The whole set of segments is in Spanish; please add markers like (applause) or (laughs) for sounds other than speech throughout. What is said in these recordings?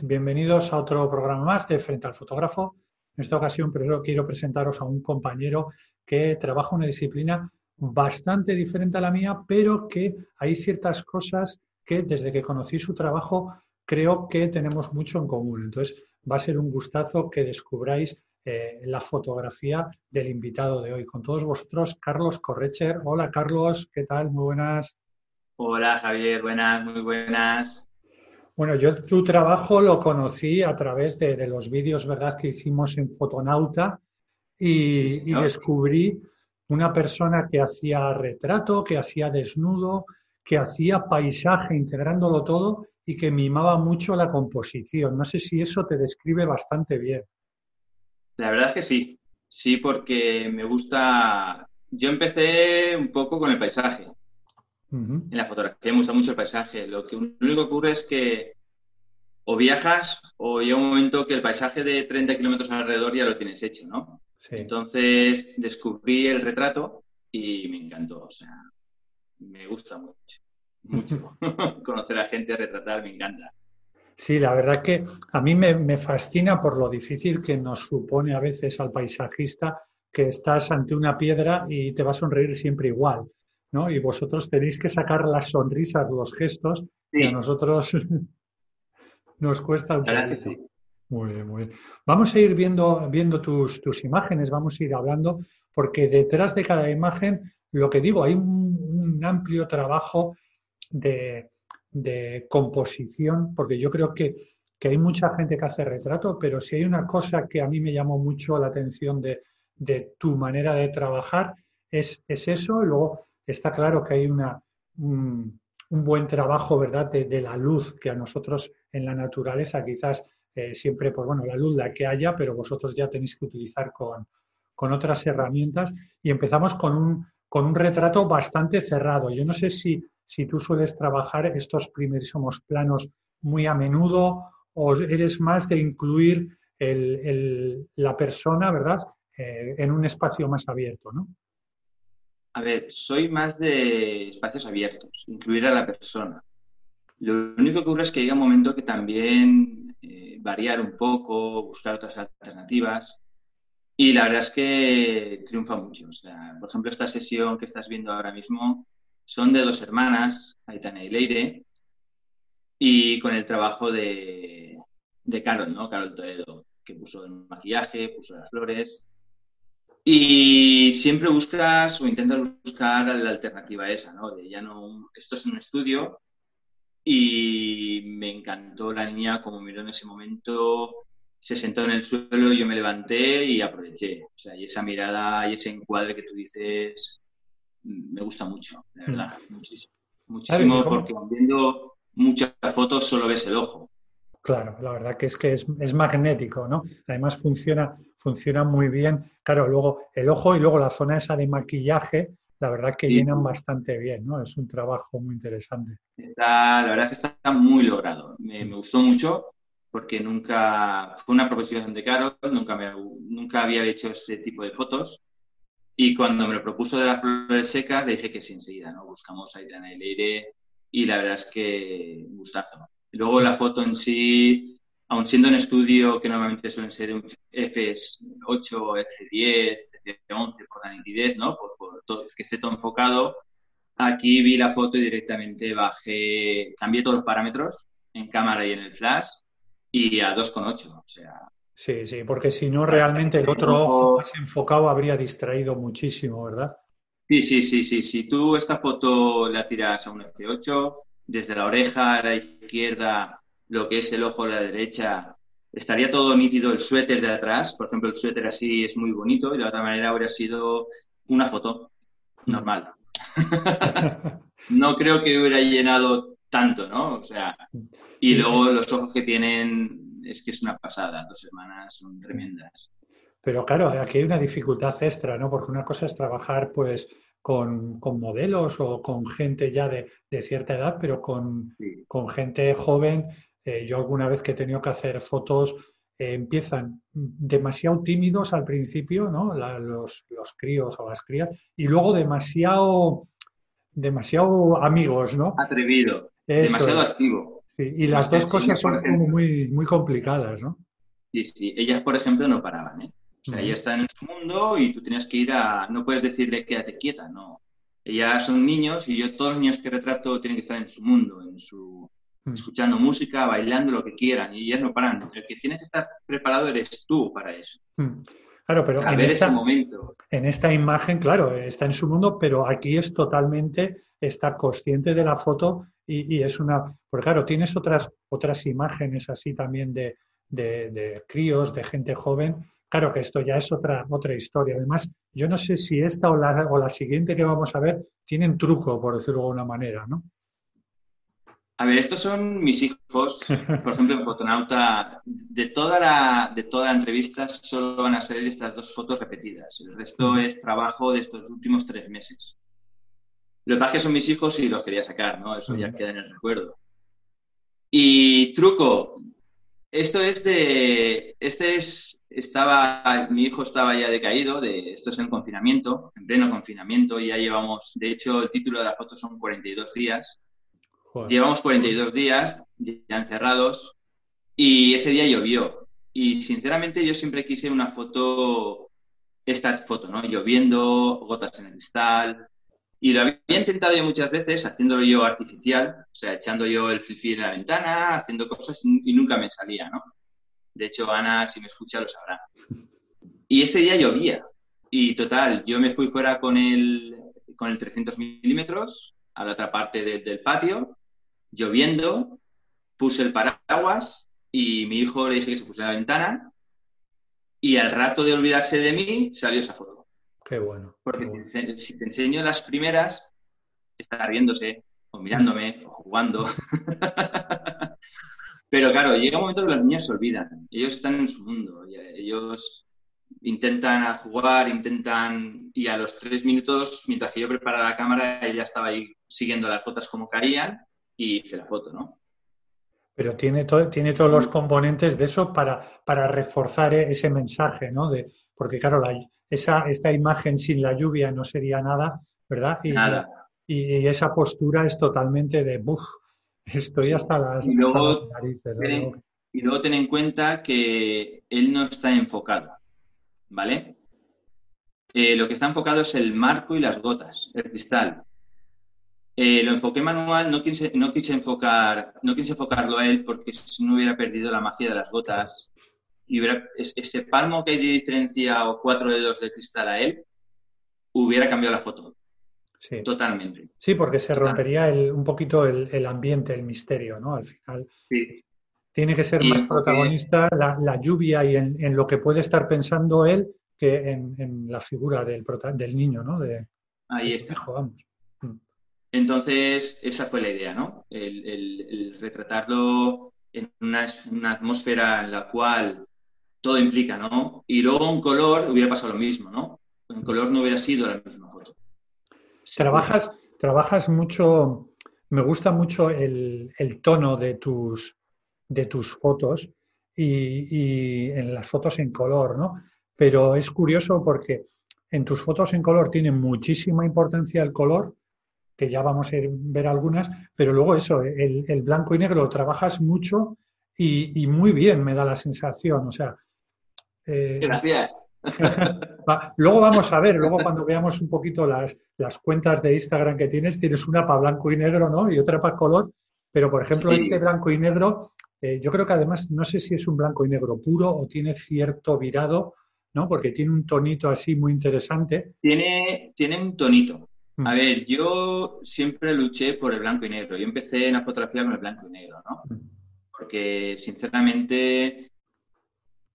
Bienvenidos a otro programa más de Frente al Fotógrafo. En esta ocasión quiero presentaros a un compañero que trabaja una disciplina bastante diferente a la mía, pero que hay ciertas cosas que desde que conocí su trabajo creo que tenemos mucho en común. Entonces va a ser un gustazo que descubráis eh, la fotografía del invitado de hoy. Con todos vosotros, Carlos Correcher. Hola Carlos, ¿qué tal? Muy buenas. Hola Javier, buenas, muy buenas. Bueno, yo tu trabajo lo conocí a través de, los vídeos, ¿verdad?, que hicimos en Fotonauta y, descubrí una persona que hacía retrato, que hacía desnudo, que hacía paisaje, integrándolo todo y que mimaba mucho la composición. No sé si eso te describe bastante bien. La verdad es que sí, sí, porque me gusta. Yo empecé un poco con el paisaje. En la fotografía me gusta mucho el paisaje. Lo, que, único que ocurre es que o viajas o llega un momento que el paisaje de 30 kilómetros alrededor ya lo tienes hecho, ¿no? Entonces descubrí el retrato y me encantó. O sea, me gusta mucho. Mucho. (laughs) (laughs) Conocer a gente, retratar, me encanta. Sí, la verdad que a mí me, me fascina por lo difícil que nos supone a veces al paisajista que estás ante una piedra y te va a sonreír siempre igual. ¿No? Y vosotros tenéis que sacar las sonrisas, los gestos, y a nosotros (laughs) nos cuesta un. Muy bien, muy bien. Vamos a ir viendo, viendo tus, tus, imágenes, vamos a ir hablando, porque detrás de cada imagen, lo que digo, hay un, amplio trabajo de, de, composición, porque yo creo que, que, hay mucha gente que hace retrato, pero si hay una cosa que a mí me llamó mucho la atención de, de tu manera de trabajar, es, es eso. Y luego está claro que hay una, un, buen trabajo, ¿verdad?, de, la luz que a nosotros en la naturaleza quizás eh, siempre, pues bueno, la luz la que haya, pero vosotros ya tenéis que utilizar con, otras herramientas. Y empezamos con un, con un retrato bastante cerrado. Yo no sé si, si tú sueles trabajar estos primerísimos planos muy a menudo o eres más de incluir la persona, ¿verdad?, eh, en un espacio más abierto, ¿no? A ver, soy más de espacios abiertos, incluir a la persona. Lo único que ocurre es que llega un momento que también eh, variar un poco, buscar otras alternativas. Y la verdad es que triunfa mucho. O sea, por ejemplo, esta sesión que estás viendo ahora mismo son de dos hermanas, Aitana y Leire, y con el trabajo de, de Carol, ¿no? Carol Toledo, que puso el maquillaje, puso las flores. Y siempre buscas o intentas buscar la alternativa esa, ¿no? De ya no, esto es un estudio y me encantó la niña como miró en ese momento, se sentó en el suelo, yo me levanté y aproveché. O sea, y esa mirada y ese encuadre que tú dices me gusta mucho, de verdad, mm. muchísimo. Muchísimo porque viendo muchas fotos solo ves el ojo. Claro, la verdad que es que es, magnético, ¿no? Además funciona, funciona muy bien. Claro, luego el ojo y luego la zona esa de maquillaje, la verdad que llenan bastante bien, ¿no? Es un trabajo muy interesante. la verdad es que está muy logrado. Me, gustó mucho porque nunca fue una proposición de Caro, nunca, me, nunca había hecho este tipo de fotos. Y cuando me lo propuso de las flores secas, le dije que sí enseguida, ¿no? Buscamos en el aire y la verdad es que gustazo. Luego la foto en sí, aun siendo un estudio que normalmente suelen ser un F8, F10, F11 por la nitidez, ¿no? Por, todo, que esté todo enfocado, aquí vi la foto y directamente bajé, cambié todos los parámetros en cámara y en el flash y a 2,8. O sea, Sí, sí, porque si no, realmente el otro ojo más enfocado habría distraído muchísimo, ¿verdad? Sí, sí, sí, sí. Si tú esta foto la tiras a un F8, desde la oreja a la izquierda, lo que es el ojo a la derecha, estaría todo nítido el suéter de atrás. Por ejemplo, el suéter así es muy bonito y de otra manera habría sido una foto normal. (laughs) no creo que hubiera llenado tanto, ¿no? O sea, y luego los ojos que tienen es que es una pasada, dos semanas son tremendas. Pero claro, aquí hay una dificultad extra, ¿no? Porque una cosa es trabajar, pues, con, modelos o con gente ya de, cierta edad, pero con, con gente joven. Eh, yo alguna vez que he tenido que hacer fotos, eh, empiezan demasiado tímidos al principio, ¿no? los, los, críos o las crías, y luego demasiado, demasiado amigos, ¿no? Atrevido, demasiado activo. y las dos cosas son como muy, muy complicadas, ¿no? Sí, sí. Ellas, por ejemplo, no paraban, ¿eh? O sea, ella está en su mundo y tú tienes que ir a... No puedes decirle quédate quieta, no. Ellas son niños y yo todos los niños que retrato tienen que estar en su mundo, en su... escuchando música, bailando, lo que quieran. Y ellas no paran. El que tiene que estar preparado eres tú para eso. Claro, pero en, esta, momento. en esta imagen, claro, está en su mundo, pero aquí es totalmente, está consciente de la foto y, y es una... Porque claro, tienes otras, otras imágenes así también de, de, de críos, de gente joven, Claro que esto ya es otra, otra historia. Además, yo no sé si esta o la, o la siguiente que vamos a ver tienen truco, por decirlo de alguna manera, ¿no? A ver, estos son mis hijos, (laughs) por ejemplo, en Fotonauta, de toda la, de toda la entrevista solo van a ser estas dos fotos repetidas. El resto es trabajo de estos últimos tres meses. Lo que pasa es que son mis hijos y los quería sacar, ¿no? Eso ya queda en el recuerdo. Y truco, esto es de, este es, estaba, mi hijo estaba ya decaído, de, esto es en confinamiento, en pleno confinamiento, y ya llevamos, de hecho el título de la foto son 42 días. Llevamos 42 días ya encerrados y ese día llovió. Y sinceramente yo siempre quise una foto, esta foto, ¿no? Lloviendo, gotas en el cristal, y lo había intentado yo muchas veces, haciéndolo yo artificial, o sea, echando yo el filfil en la ventana, haciendo cosas y nunca me salía, ¿no? De hecho, Ana, si me escucha, lo sabrá. Y ese día llovía. Y total, yo me fui fuera con el, con el 300 milímetros a la otra parte del patio, lloviendo, puse el paraguas y mi hijo le dije que se pusiera la ventana y al rato de olvidarse de mí salió esa foto. Qué bueno. Porque Si, te enseño las primeras, está riéndose, o mirándome, o jugando. (laughs) Pero claro, llega un momento que los niños se olvidan. Ellos están en su mundo. Ellos intentan jugar, intentan. Y a los tres minutos, mientras que yo preparaba la cámara, ella estaba ahí siguiendo las fotos como caían y hice la foto, ¿no? Pero tiene, todo, tiene todos los componentes de eso para, para reforzar ese mensaje, ¿no? De, porque claro, la, esa, esta imagen sin la lluvia no sería nada, ¿verdad? Y, y, esa postura es totalmente de, ¡buf! Estoy hasta las, y luego, narices. y luego ten en cuenta que él no está enfocado, ¿vale? Eh, lo que está enfocado es el marco y las gotas, el cristal. Eh, lo enfoqué manual, no quise, no quise enfocar, no quise enfocarlo a él porque si no hubiera perdido la magia de las gotas y hubiera, ese palmo que hay de diferencia o cuatro dedos de cristal a él, hubiera cambiado la foto. Sí. Totalmente. Sí, porque se rompería un poquito el, ambiente, el misterio, ¿no? Al final. Sí. Tiene que ser más protagonista la, lluvia y en, lo que puede estar pensando él que en, la figura del, del niño, ¿no? De, Ahí está. Mm. Entonces, esa fue la idea, ¿no? El, retratarlo en una, una, atmósfera en la cual todo implica, ¿no? Y luego un color hubiera pasado lo mismo, ¿no? Un color no hubiera sido la misma foto. Trabajas, trabajas mucho, me gusta mucho el, tono de tus, de tus fotos y, en las fotos en color, ¿no? Pero es curioso porque en tus fotos en color tiene muchísima importancia el color, que ya vamos a ver algunas, pero luego eso, el, el blanco y negro lo trabajas mucho y, y, muy bien, me da la sensación. O sea, eh, Gracias. (laughs) luego vamos a ver, luego cuando veamos un poquito las, las cuentas de Instagram que tienes, tienes una para blanco y negro, ¿no? Y otra para color. Pero, por ejemplo, este blanco y negro Eh, yo creo que además, no sé si es un blanco y negro puro o tiene cierto virado, ¿no? Porque tiene un tonito así muy interesante. Tiene, tiene un tonito. Mm. A ver, yo siempre luché por el blanco y negro. Yo empecé en la fotografía con el blanco y negro, ¿no? Mm. Porque sinceramente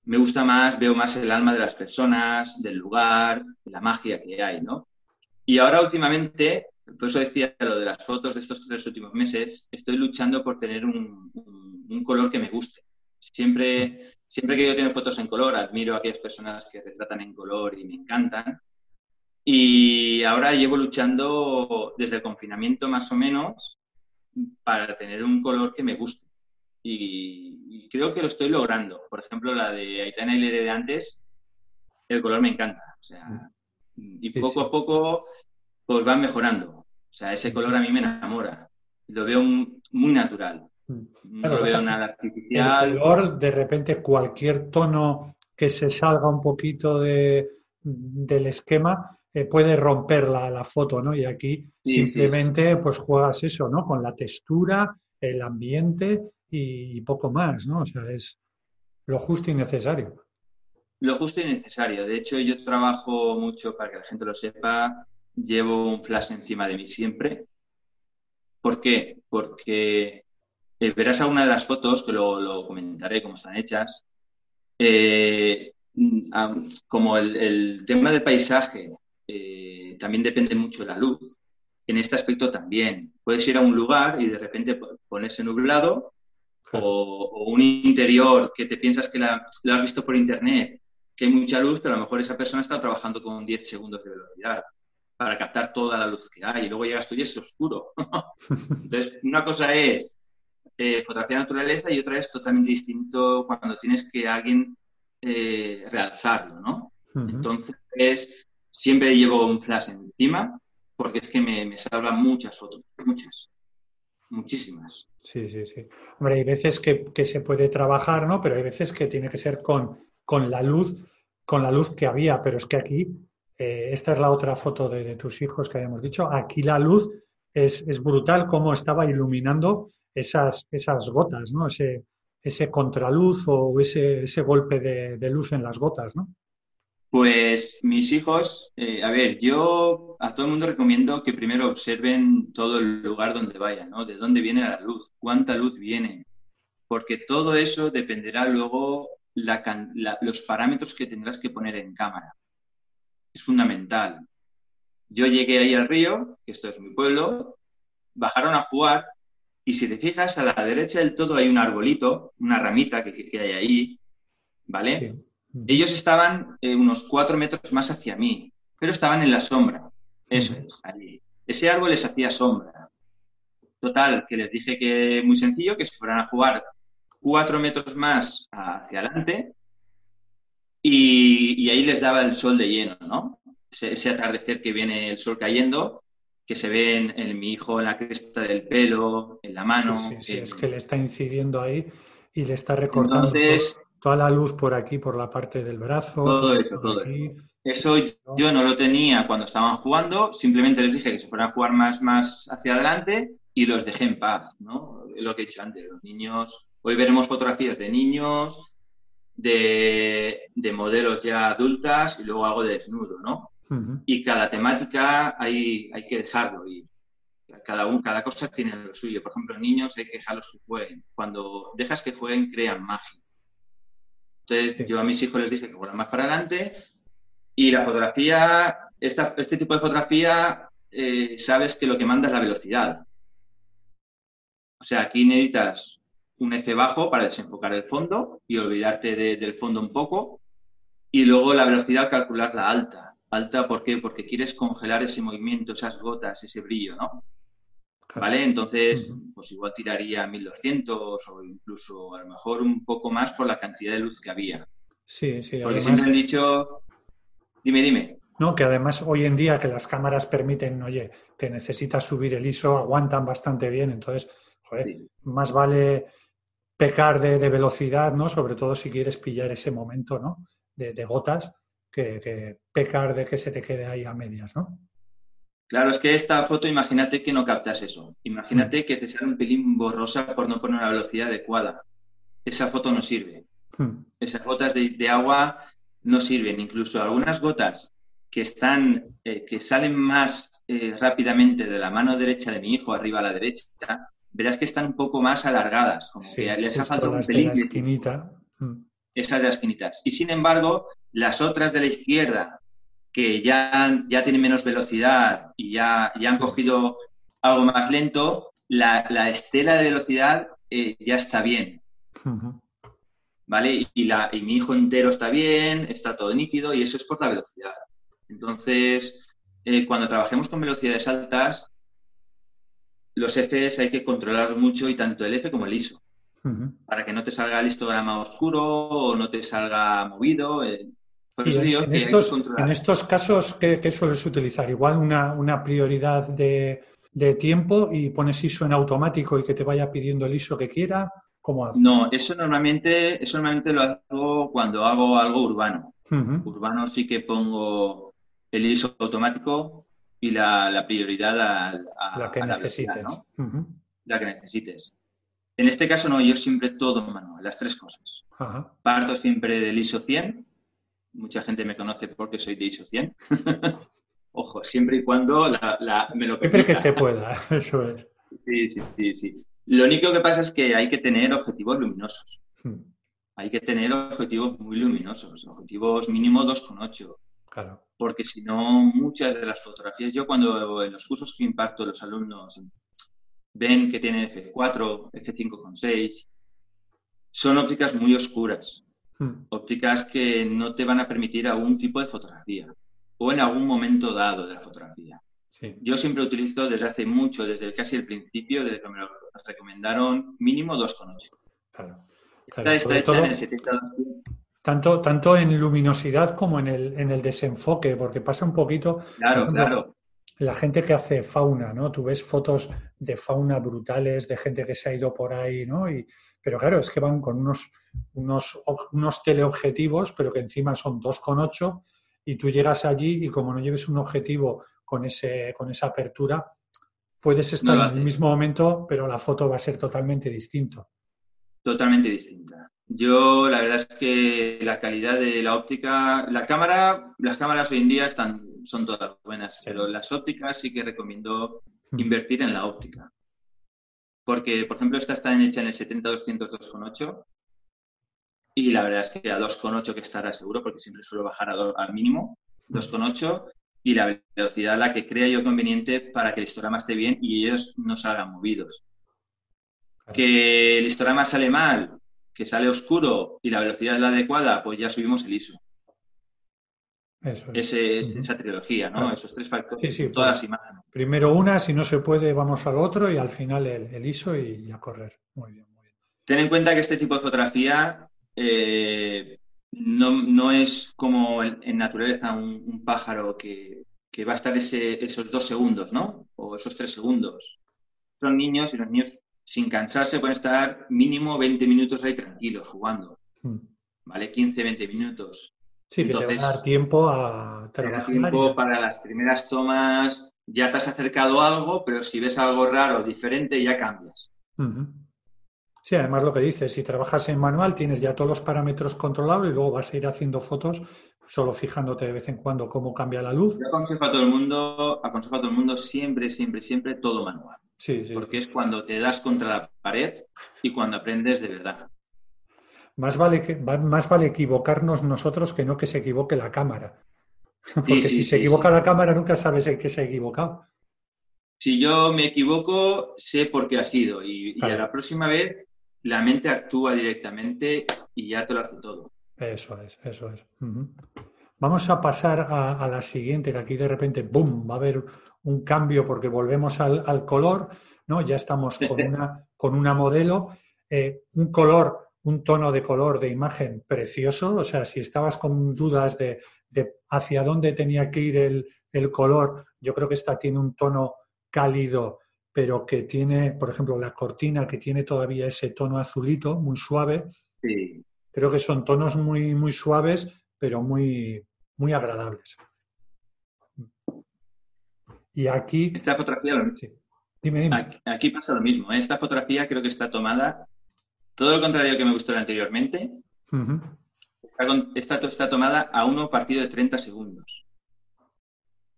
me gusta más, veo más el alma de las personas, del lugar, la magia que hay, ¿no? Y ahora últimamente, por eso decía lo de las fotos de estos tres últimos meses, estoy luchando por tener un, color que me guste. Siempre, siempre que yo tengo fotos en color, admiro a aquellas personas que retratan en color y me encantan. Y ahora llevo luchando desde el confinamiento más o menos para tener un color que me guste y, creo que lo estoy logrando. Por ejemplo, la de Aitana y de antes, el color me encanta. O sea, y poco a poco pues van mejorando. O sea, ese color a mí me enamora. Lo veo muy natural. no lo veo nada artificial. El color, de repente, cualquier tono que se salga un poquito de, del esquema eh, puede romper la, la, foto, ¿no? Y aquí simplemente pues juegas eso, ¿no? Con la textura, el ambiente y, poco más, ¿no? O sea, es lo justo y necesario. Lo justo y necesario. De hecho, yo trabajo mucho, para que la gente lo sepa, llevo un flash encima de mí siempre. ¿Por qué? Porque eh, verás alguna de las fotos, que lo, comentaré cómo están hechas, eh, como el, tema del paisaje eh, también depende mucho de la luz, en este aspecto también. Puedes ir a un lugar y de repente ponerse nublado o, un interior que te piensas que la, lo has visto por internet, que hay mucha luz, pero a lo mejor esa persona está trabajando con 10 segundos de velocidad para captar toda la luz que hay y luego llegas tú y es oscuro. (laughs) Entonces, una cosa es eh, fotografía de naturaleza y otra es totalmente distinto cuando tienes que alguien eh, realzarlo, ¿no? Entonces, siempre llevo un flash encima porque es que me, me salvan muchas fotos, muchas muchísimas. Sí, sí, sí. Hombre, hay veces que, se puede trabajar, ¿no? Pero hay veces que tiene que ser con, con la luz, con la luz que había, pero es que aquí, eh, esta es la otra foto de, tus hijos que habíamos dicho, aquí la luz es, es brutal cómo estaba iluminando esas, esas gotas, ¿no? Ese, ese contraluz o ese, ese golpe de, de luz en las gotas, ¿no? Pues mis hijos, eh, a ver, yo a todo el mundo recomiendo que primero observen todo el lugar donde vayan, ¿no? De dónde viene la luz, cuánta luz viene, porque todo eso dependerá luego los parámetros que tendrás que poner en cámara. Es fundamental. Yo llegué ahí al río, que esto es mi pueblo, bajaron a jugar y si te fijas a la derecha del todo hay un arbolito, una ramita que, que hay ahí, ¿vale? Ellos estaban eh, unos cuatro metros más hacia mí, pero estaban en la sombra. Eso es, allí. Ese árbol les hacía sombra. Total, que les dije que muy sencillo, que se fueran a jugar cuatro metros más hacia adelante y, ahí les daba el sol de lleno, ¿no? Ese, atardecer que viene el sol cayendo, que se ve en, mi hijo en la cresta del pelo, en la mano. Sí, sí, es que le está incidiendo ahí y le está recortando. Entonces, toda la luz por aquí, por la parte del brazo. Todo eso, todo eso. yo no lo tenía cuando estaban jugando, simplemente les dije que se fueran a jugar más, más hacia adelante y los dejé en paz, ¿no? Lo que he dicho antes, los niños, hoy veremos fotografías de niños, de, modelos ya adultas y luego algo de desnudo, ¿no? Y cada temática hay, hay que dejarlo y cada, un, cada cosa tiene lo suyo. Por ejemplo, niños hay que dejarlos que jueguen. Cuando dejas que jueguen, crean magia. Entonces, yo a mis hijos les dije que fueran más para adelante y la fotografía, este tipo de fotografía, eh, sabes que lo que manda es la velocidad. O sea, aquí necesitas un F bajo para desenfocar el fondo y olvidarte del fondo un poco. Y luego la velocidad calcularla alta. Alta, ¿por qué? Porque quieres congelar ese movimiento, esas gotas, ese brillo, ¿no? ¿Vale? Entonces, pues igual tiraría 1200 o incluso a lo mejor un poco más por la cantidad de luz que había. Sí, sí. Porque siempre han dicho. Dime, dime. No, que además hoy en día que las cámaras permiten, oye, que necesitas subir el ISO, aguantan bastante bien, entonces, joder, más vale pecar de, velocidad, ¿no? Sobre todo si quieres pillar ese momento, ¿no? De, gotas, que, que, pecar de que se te quede ahí a medias, ¿no? Claro, es que esta foto, imagínate que no captas eso. Imagínate que te sale un pelín borrosa por no poner una velocidad adecuada. esa foto no sirve. Hmm. Esas gotas de, agua no sirven. Incluso algunas gotas que están, eh, que salen más eh, rápidamente de la mano derecha de mi hijo arriba a la derecha, verás que están un poco más alargadas, como que les ha faltado un pelín. De la esquinita. Hmm. Esas de las esquinitas. Y sin embargo, las otras de la izquierda, que ya, ya tienen menos velocidad y ya, ya han cogido algo más lento, la, estela de velocidad eh, ya está bien. ¿Vale? Y, la, y mi hijo entero está bien, está todo nítido y eso es por la velocidad. Entonces, eh, cuando trabajemos con velocidades altas, los Fs hay que controlar mucho y tanto el F como el ISO. Para que no te salga el histograma oscuro o no te salga movido. Eh, en, estos, en, estos, casos, ¿qué, sueles utilizar? Igual una, una prioridad de, de, tiempo y pones ISO en automático y que te vaya pidiendo el ISO que quiera. ¿Cómo haces? No, eso normalmente, eso normalmente lo hago cuando hago algo urbano. Urbano sí que pongo el ISO automático y la, prioridad a, la que necesites. La que necesites. En este caso no, yo siempre todo manual, las tres cosas. Parto siempre del ISO 100. Mucha gente me conoce porque soy de ISO 100. (laughs) Ojo, siempre y cuando la, me lo Siempre que se pueda, (laughs) eso es. Sí, sí, sí, sí. Lo único que pasa es que hay que tener objetivos luminosos. Hmm. Hay que tener objetivos muy luminosos, objetivos mínimo 2,8. Claro. Porque si no, muchas de las fotografías, yo cuando en los cursos que imparto los alumnos ven que tienen F4, F5,6, son ópticas muy oscuras. Hmm. Ópticas que no te van a permitir algún tipo de fotografía o en algún momento dado de la fotografía. Yo siempre utilizo desde hace mucho, desde casi el principio, desde que me lo recomendaron, mínimo 2,8. Claro. claro. está hecha en el 70 tanto, tanto en luminosidad como en el, en el desenfoque, porque pasa un poquito. Claro, claro. La gente que hace fauna, ¿no? Tú ves fotos de fauna brutales, de gente que se ha ido por ahí, ¿no? Y, pero claro, es que van con unos, unos, unos teleobjetivos, pero que encima son 2,8 y tú llegas allí y como no lleves un objetivo con, ese, con esa apertura, puedes estar en el mismo momento, pero la foto va a ser totalmente distinto. Totalmente distinta. Yo, la verdad es que la calidad de la óptica, la cámara, las cámaras hoy en día están, son todas buenas, pero las ópticas sí que recomiendo hmm. invertir en la óptica. Porque, por ejemplo, esta está hecha en el 70-200-2.8 y la verdad es que a 2.8 que estará seguro, porque siempre suelo bajar al mínimo, 2.8 hmm. y la velocidad la que crea yo conveniente para que el histograma esté bien y ellos no salgan movidos. Que el histograma sale mal, que sale oscuro y la velocidad es la adecuada, pues ya subimos el ISO. Eso es. Esa trilogía, ¿no? Esos tres factores, sí, todas las imágenes. Primero una, si no se puede, vamos al otro y al final el, ISO y a correr. Muy bien, muy bien. Ten en cuenta que este tipo de fotografía eh, no, es como en, naturaleza un, pájaro que, va a estar esos dos segundos, ¿no? O esos tres segundos. Son niños y los niños sin cansarse, pueden estar mínimo 20 minutos ahí tranquilos jugando. Hmm. ¿Vale? 15, 20 minutos. Sí, que te va a dar tiempo a trabajar. Te tiempo para las primeras tomas, ya te has acercado a algo, pero si ves algo raro, diferente, ya cambias. Sí, además lo que dices, si trabajas en manual tienes ya todos los parámetros controlados y luego vas a ir haciendo fotos solo fijándote de vez en cuando cómo cambia la luz. Yo aconsejo a todo el mundo, aconsejo a todo el mundo siempre, siempre, siempre todo manual. Porque es cuando te das contra la pared y cuando aprendes de verdad. Más vale, más vale equivocarnos nosotros que no que se equivoque la cámara. (laughs) Porque si se equivoca la cámara nunca sabes en qué se ha equivocado. Si yo me equivoco, sé por qué ha sido. Y, a la próxima vez la mente actúa directamente y ya te lo hace todo. Eso es, eso es. Vamos a pasar a, a, la siguiente, que aquí de repente, ¡boom!, va a haber un cambio porque volvemos al, color, ¿no? Ya estamos con (laughs) una, con una modelo, eh, un color, un tono de color de imagen precioso, o sea, si estabas con dudas de, hacia dónde tenía que ir el, color, yo creo que esta tiene un tono cálido, pero que tiene, por ejemplo, la cortina que tiene todavía ese tono azulito, muy suave. Creo que son tonos muy, muy suaves, pero muy, muy agradables. Y aquí... Esta fotografía... Dime, dime. Aquí, pasa lo mismo. ¿eh? Esta fotografía creo que está tomada todo lo contrario que me gustó anteriormente. esta, está tomada a uno partido de 30 segundos.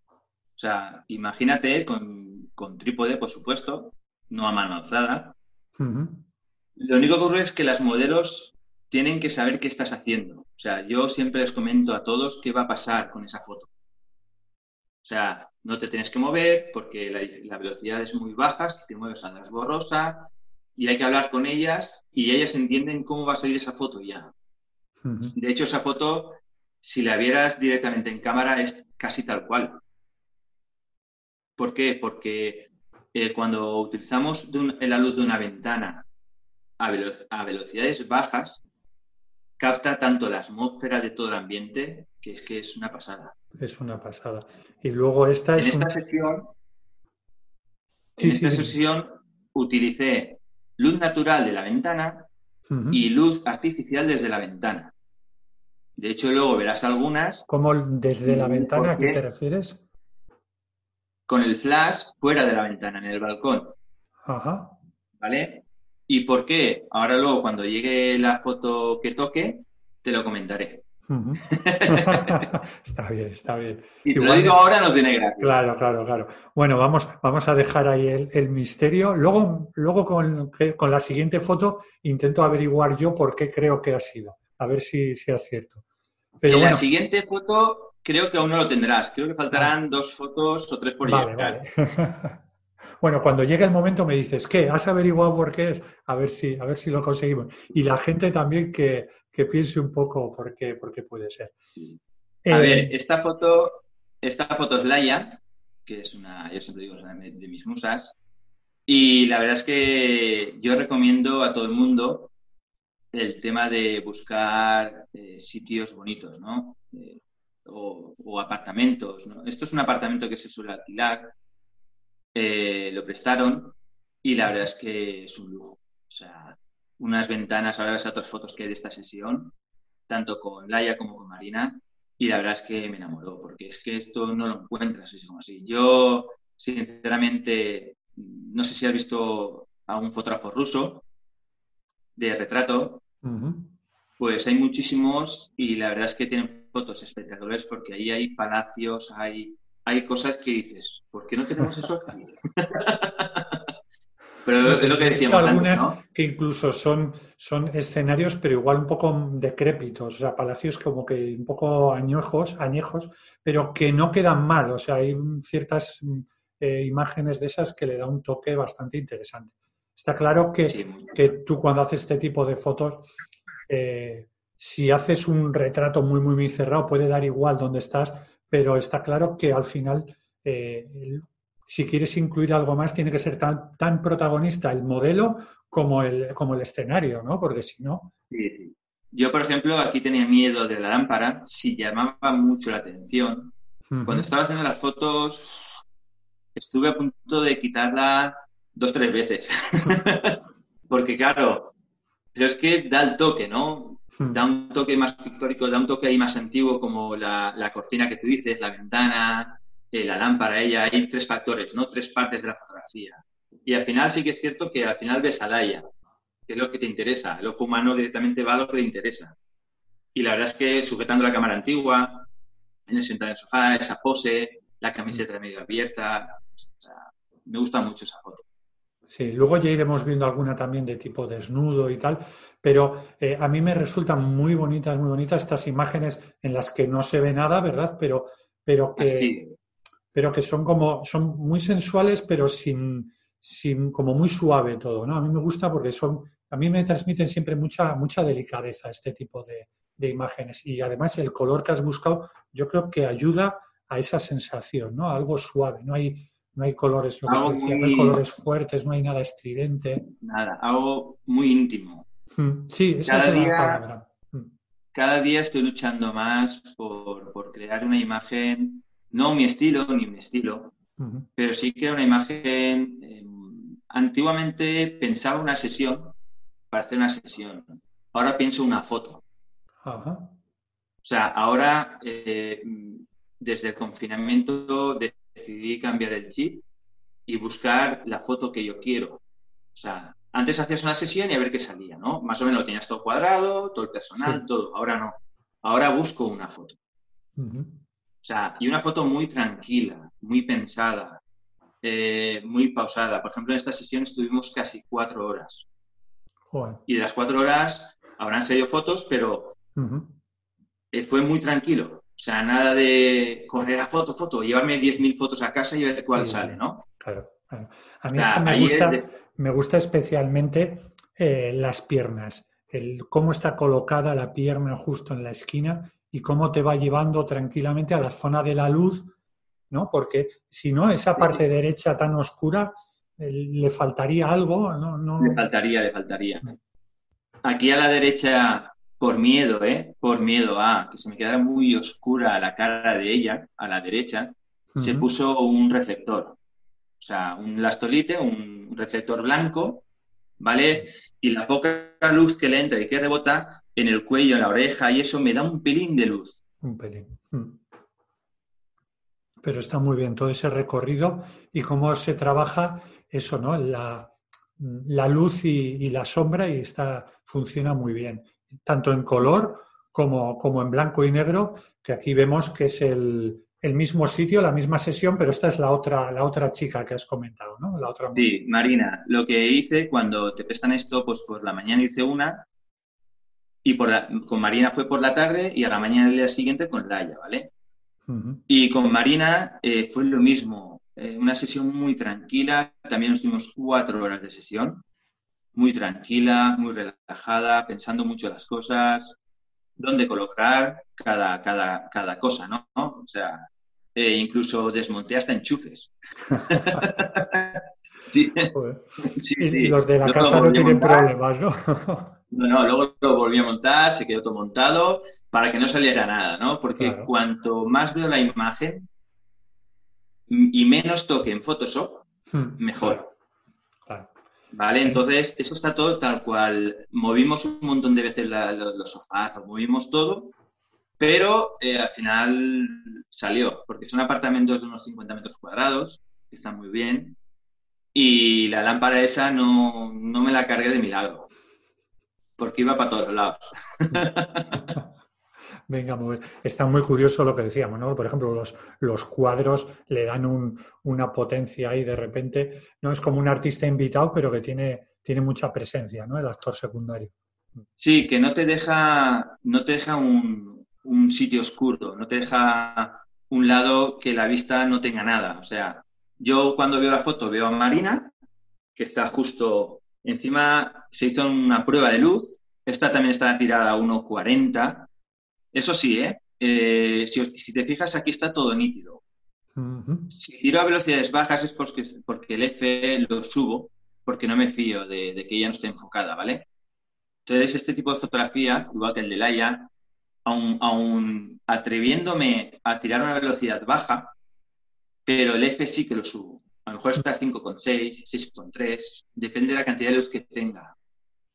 O sea, imagínate con, con trípode, por supuesto, no a mano alzada. Lo único que ocurre es que las modelos tienen que saber qué estás haciendo. O sea, yo siempre les comento a todos qué va a pasar con esa foto. O sea, no te tienes que mover porque la, velocidad es muy baja, si te mueves andas borrosa y hay que hablar con ellas y ellas entienden cómo va a salir esa foto ya. De hecho, esa foto, si la vieras directamente en cámara, es casi tal cual. ¿Por qué? Porque eh, cuando utilizamos la luz de una ventana a, velocidades bajas, capta tanto la atmósfera de todo el ambiente que es que es una pasada. Es una pasada. Y luego esta es. En esta sesión, en esta sesión utilicé luz natural de la ventana y luz artificial desde la ventana. De hecho, luego verás algunas. ¿Cómo desde la ventana? ¿A qué te refieres? Con el flash fuera de la ventana, en el balcón. Ajá. ¿Vale? ¿Y por qué? Ahora luego, cuando llegue la foto que toque, te lo comentaré. (laughs) está bien, está bien. Y te lo digo ahora, no tiene gracia. Claro, claro, claro. Bueno, vamos, vamos a dejar ahí el, misterio. Luego, luego con, con, la siguiente foto intento averiguar yo por qué creo que ha sido. A ver si, si es cierto. Pero en la siguiente foto creo que aún no lo tendrás. Creo que faltarán ah. dos fotos o tres por vale, vale. (laughs) Bueno, cuando llegue el momento me dices, ¿qué? ¿Has averiguado por qué es? A ver si, a ver si lo conseguimos. Y la gente también que, piense un poco por qué, por qué puede ser. A ver, eh, esta foto, esta foto es Laia, que es una, yo siempre digo, es una de mis musas. Y la verdad es que yo recomiendo a todo el mundo el tema de buscar eh, sitios bonitos, ¿no? Eh, o, o, apartamentos, ¿no? Esto es un apartamento que se suele alquilar eh, lo prestaron y la verdad es que es un lujo. O sea, unas ventanas, ahora ves otras fotos que hay de esta sesión, tanto con Laia como con Marina, y la verdad es que me enamoró, porque es que esto no lo encuentras como así. Yo, sinceramente, no sé si has visto a un fotógrafo ruso de retrato, pues hay muchísimos y la verdad es que tienen fotos espectaculares porque ahí hay palacios, hay hay cosas que dices, ¿por qué no tenemos eso aquí? (laughs) pero es lo que decíamos. algunas que incluso son, son escenarios, pero igual un poco decrépitos, o sea, palacios como que un poco añejos, añejos, pero que no quedan mal. O sea, hay ciertas eh, imágenes de esas que le da un toque bastante interesante. Está claro que, que tú cuando haces este tipo de fotos, eh, si haces un retrato muy, muy, muy cerrado, puede dar igual dónde estás, pero está claro que al final, eh, si quieres incluir algo más, tiene que ser tan, tan protagonista el modelo como el, como el escenario, ¿no? Porque si no... Yo, por ejemplo, aquí tenía miedo de la lámpara, si llamaba mucho la atención. Cuando estaba haciendo las fotos, estuve a punto de quitarla dos, tres veces. (laughs) Porque claro, pero es que da el toque, ¿no? Da un toque más pictórico, da un toque ahí más antiguo, como la, cortina que tú dices, la ventana, eh, la lámpara, ella. Hay tres factores, ¿no? Tres partes de la fotografía. Y al final sí que es cierto que al final ves a Laia, que es lo que te interesa. El ojo humano directamente va a lo que le interesa. Y la verdad es que sujetando la cámara antigua, en el en el sofá, esa pose, la camiseta medio abierta, me gusta mucho esa foto. Sí, luego ya iremos viendo alguna también de tipo desnudo y tal, pero eh, a mí me resultan muy bonitas, muy bonitas estas imágenes en las que no se ve nada, ¿verdad? Pero, pero, que, pero que son como, son muy sensuales, pero sin, sin, como muy suave todo, ¿no? A mí me gusta porque son, a mí me transmiten siempre mucha, mucha delicadeza este tipo de, de imágenes. Y además el color que has buscado, yo creo que ayuda a esa sensación, ¿no? Algo suave, no hay no hay colores, lo que decía, no hay colores fuertes, no hay nada estridente. Nada, algo muy íntimo. Hmm, sí, esa cada es día, palabra. Hmm. Cada día estoy luchando más por, crear una imagen, no mi estilo ni mi estilo, pero sí que una imagen. Em, antiguamente pensaba una sesión para hacer una sesión. Ahora pienso una foto. O sea, ahora, eh, desde el confinamiento, decidí cambiar el chip y buscar la foto que yo quiero. O sea, Antes hacías una sesión y a ver qué salía, ¿no? Más o menos lo tenías todo cuadrado, todo el personal, todo. Ahora no. Ahora busco una foto. Sea, y una foto muy tranquila, muy pensada, eh, muy pausada. Por ejemplo, en esta sesión estuvimos casi cuatro horas. Y de las cuatro horas habrán salido fotos, pero eh, fue muy tranquilo. O sea, nada de correr a foto, foto, llevarme 10.000 fotos a casa y ver cuál sale, ¿no? Claro, A mí me gusta, me gusta especialmente eh, las piernas, el cómo está colocada la pierna justo en la esquina y cómo te va llevando tranquilamente a la zona de la luz, ¿no? Porque si no, esa parte derecha tan oscura, le faltaría algo, ¿no? Le faltaría, le faltaría. Aquí a la derecha, por miedo, ¿eh? Por miedo a que se me quedara muy oscura la cara de ella, a la derecha, se puso un reflector. O sea, un lastolite, un reflector blanco, ¿vale? Y la poca luz que le entra y que rebota en el cuello, en la oreja, y eso me da un pelín de luz. Un pelín. Mm. Pero está muy bien todo ese recorrido y cómo se trabaja eso, ¿no? La, la luz y, la sombra y está, funciona muy bien, tanto en color como, como en blanco y negro, que aquí vemos que es el, el, mismo sitio, la misma sesión, pero esta es la otra, la otra chica que has comentado, ¿no? La otra sí, Marina, lo que hice cuando te prestan esto, pues por la mañana hice una y por con Marina fue por la tarde y a la mañana del día siguiente con Laia, ¿vale? Y con Marina eh, fue lo mismo. Eh, una sesión muy tranquila, también nos tuvimos cuatro horas de sesión, muy tranquila, muy relajada, pensando mucho las cosas, dónde colocar cada, cada, cada cosa, ¿no? O sea, eh, incluso desmonté hasta enchufes. (laughs) sí. Los de la casa no tienen problemas, ¿no? (laughs) No, no, luego lo volví a montar, se quedó todo montado para que no saliera nada, ¿no? Porque cuanto más veo la imagen, y menos toque en Photoshop, hmm, mejor. Vale, entonces eso está todo tal cual. Movimos un montón de veces los, sofás, movimos todo, pero eh, al final salió, porque son apartamentos de unos 50 metros cuadrados, que están muy bien, y la lámpara esa no, no me la cargué de milagro, porque iba para todos lados. (laughs) Venga, muy, está muy curioso lo que decíamos, ¿no? Por ejemplo, los, los cuadros le dan una potencia ahí de repente, no es como un artista invitado, pero que tiene, tiene mucha presencia, ¿no? El actor secundario. Sí, que no te deja, no te deja un, un sitio oscuro, no te deja un lado que la vista no tenga nada. O sea, yo cuando veo la foto veo a Marina, que está justo encima, se hizo una prueba de luz, esta también está tirada a 1,40 eso sí, ¿eh? eh si, te fijas, aquí está todo nítido. Si tiro a velocidades bajas es porque, porque el F lo subo, porque no me fío de, que ella no esté enfocada, ¿vale? Entonces, este tipo de fotografía, igual que el de Laia, aún, atreviéndome a tirar a una velocidad baja, pero el F sí que lo subo. A lo mejor está a 5,6, 6,3, depende de la cantidad de luz que tenga.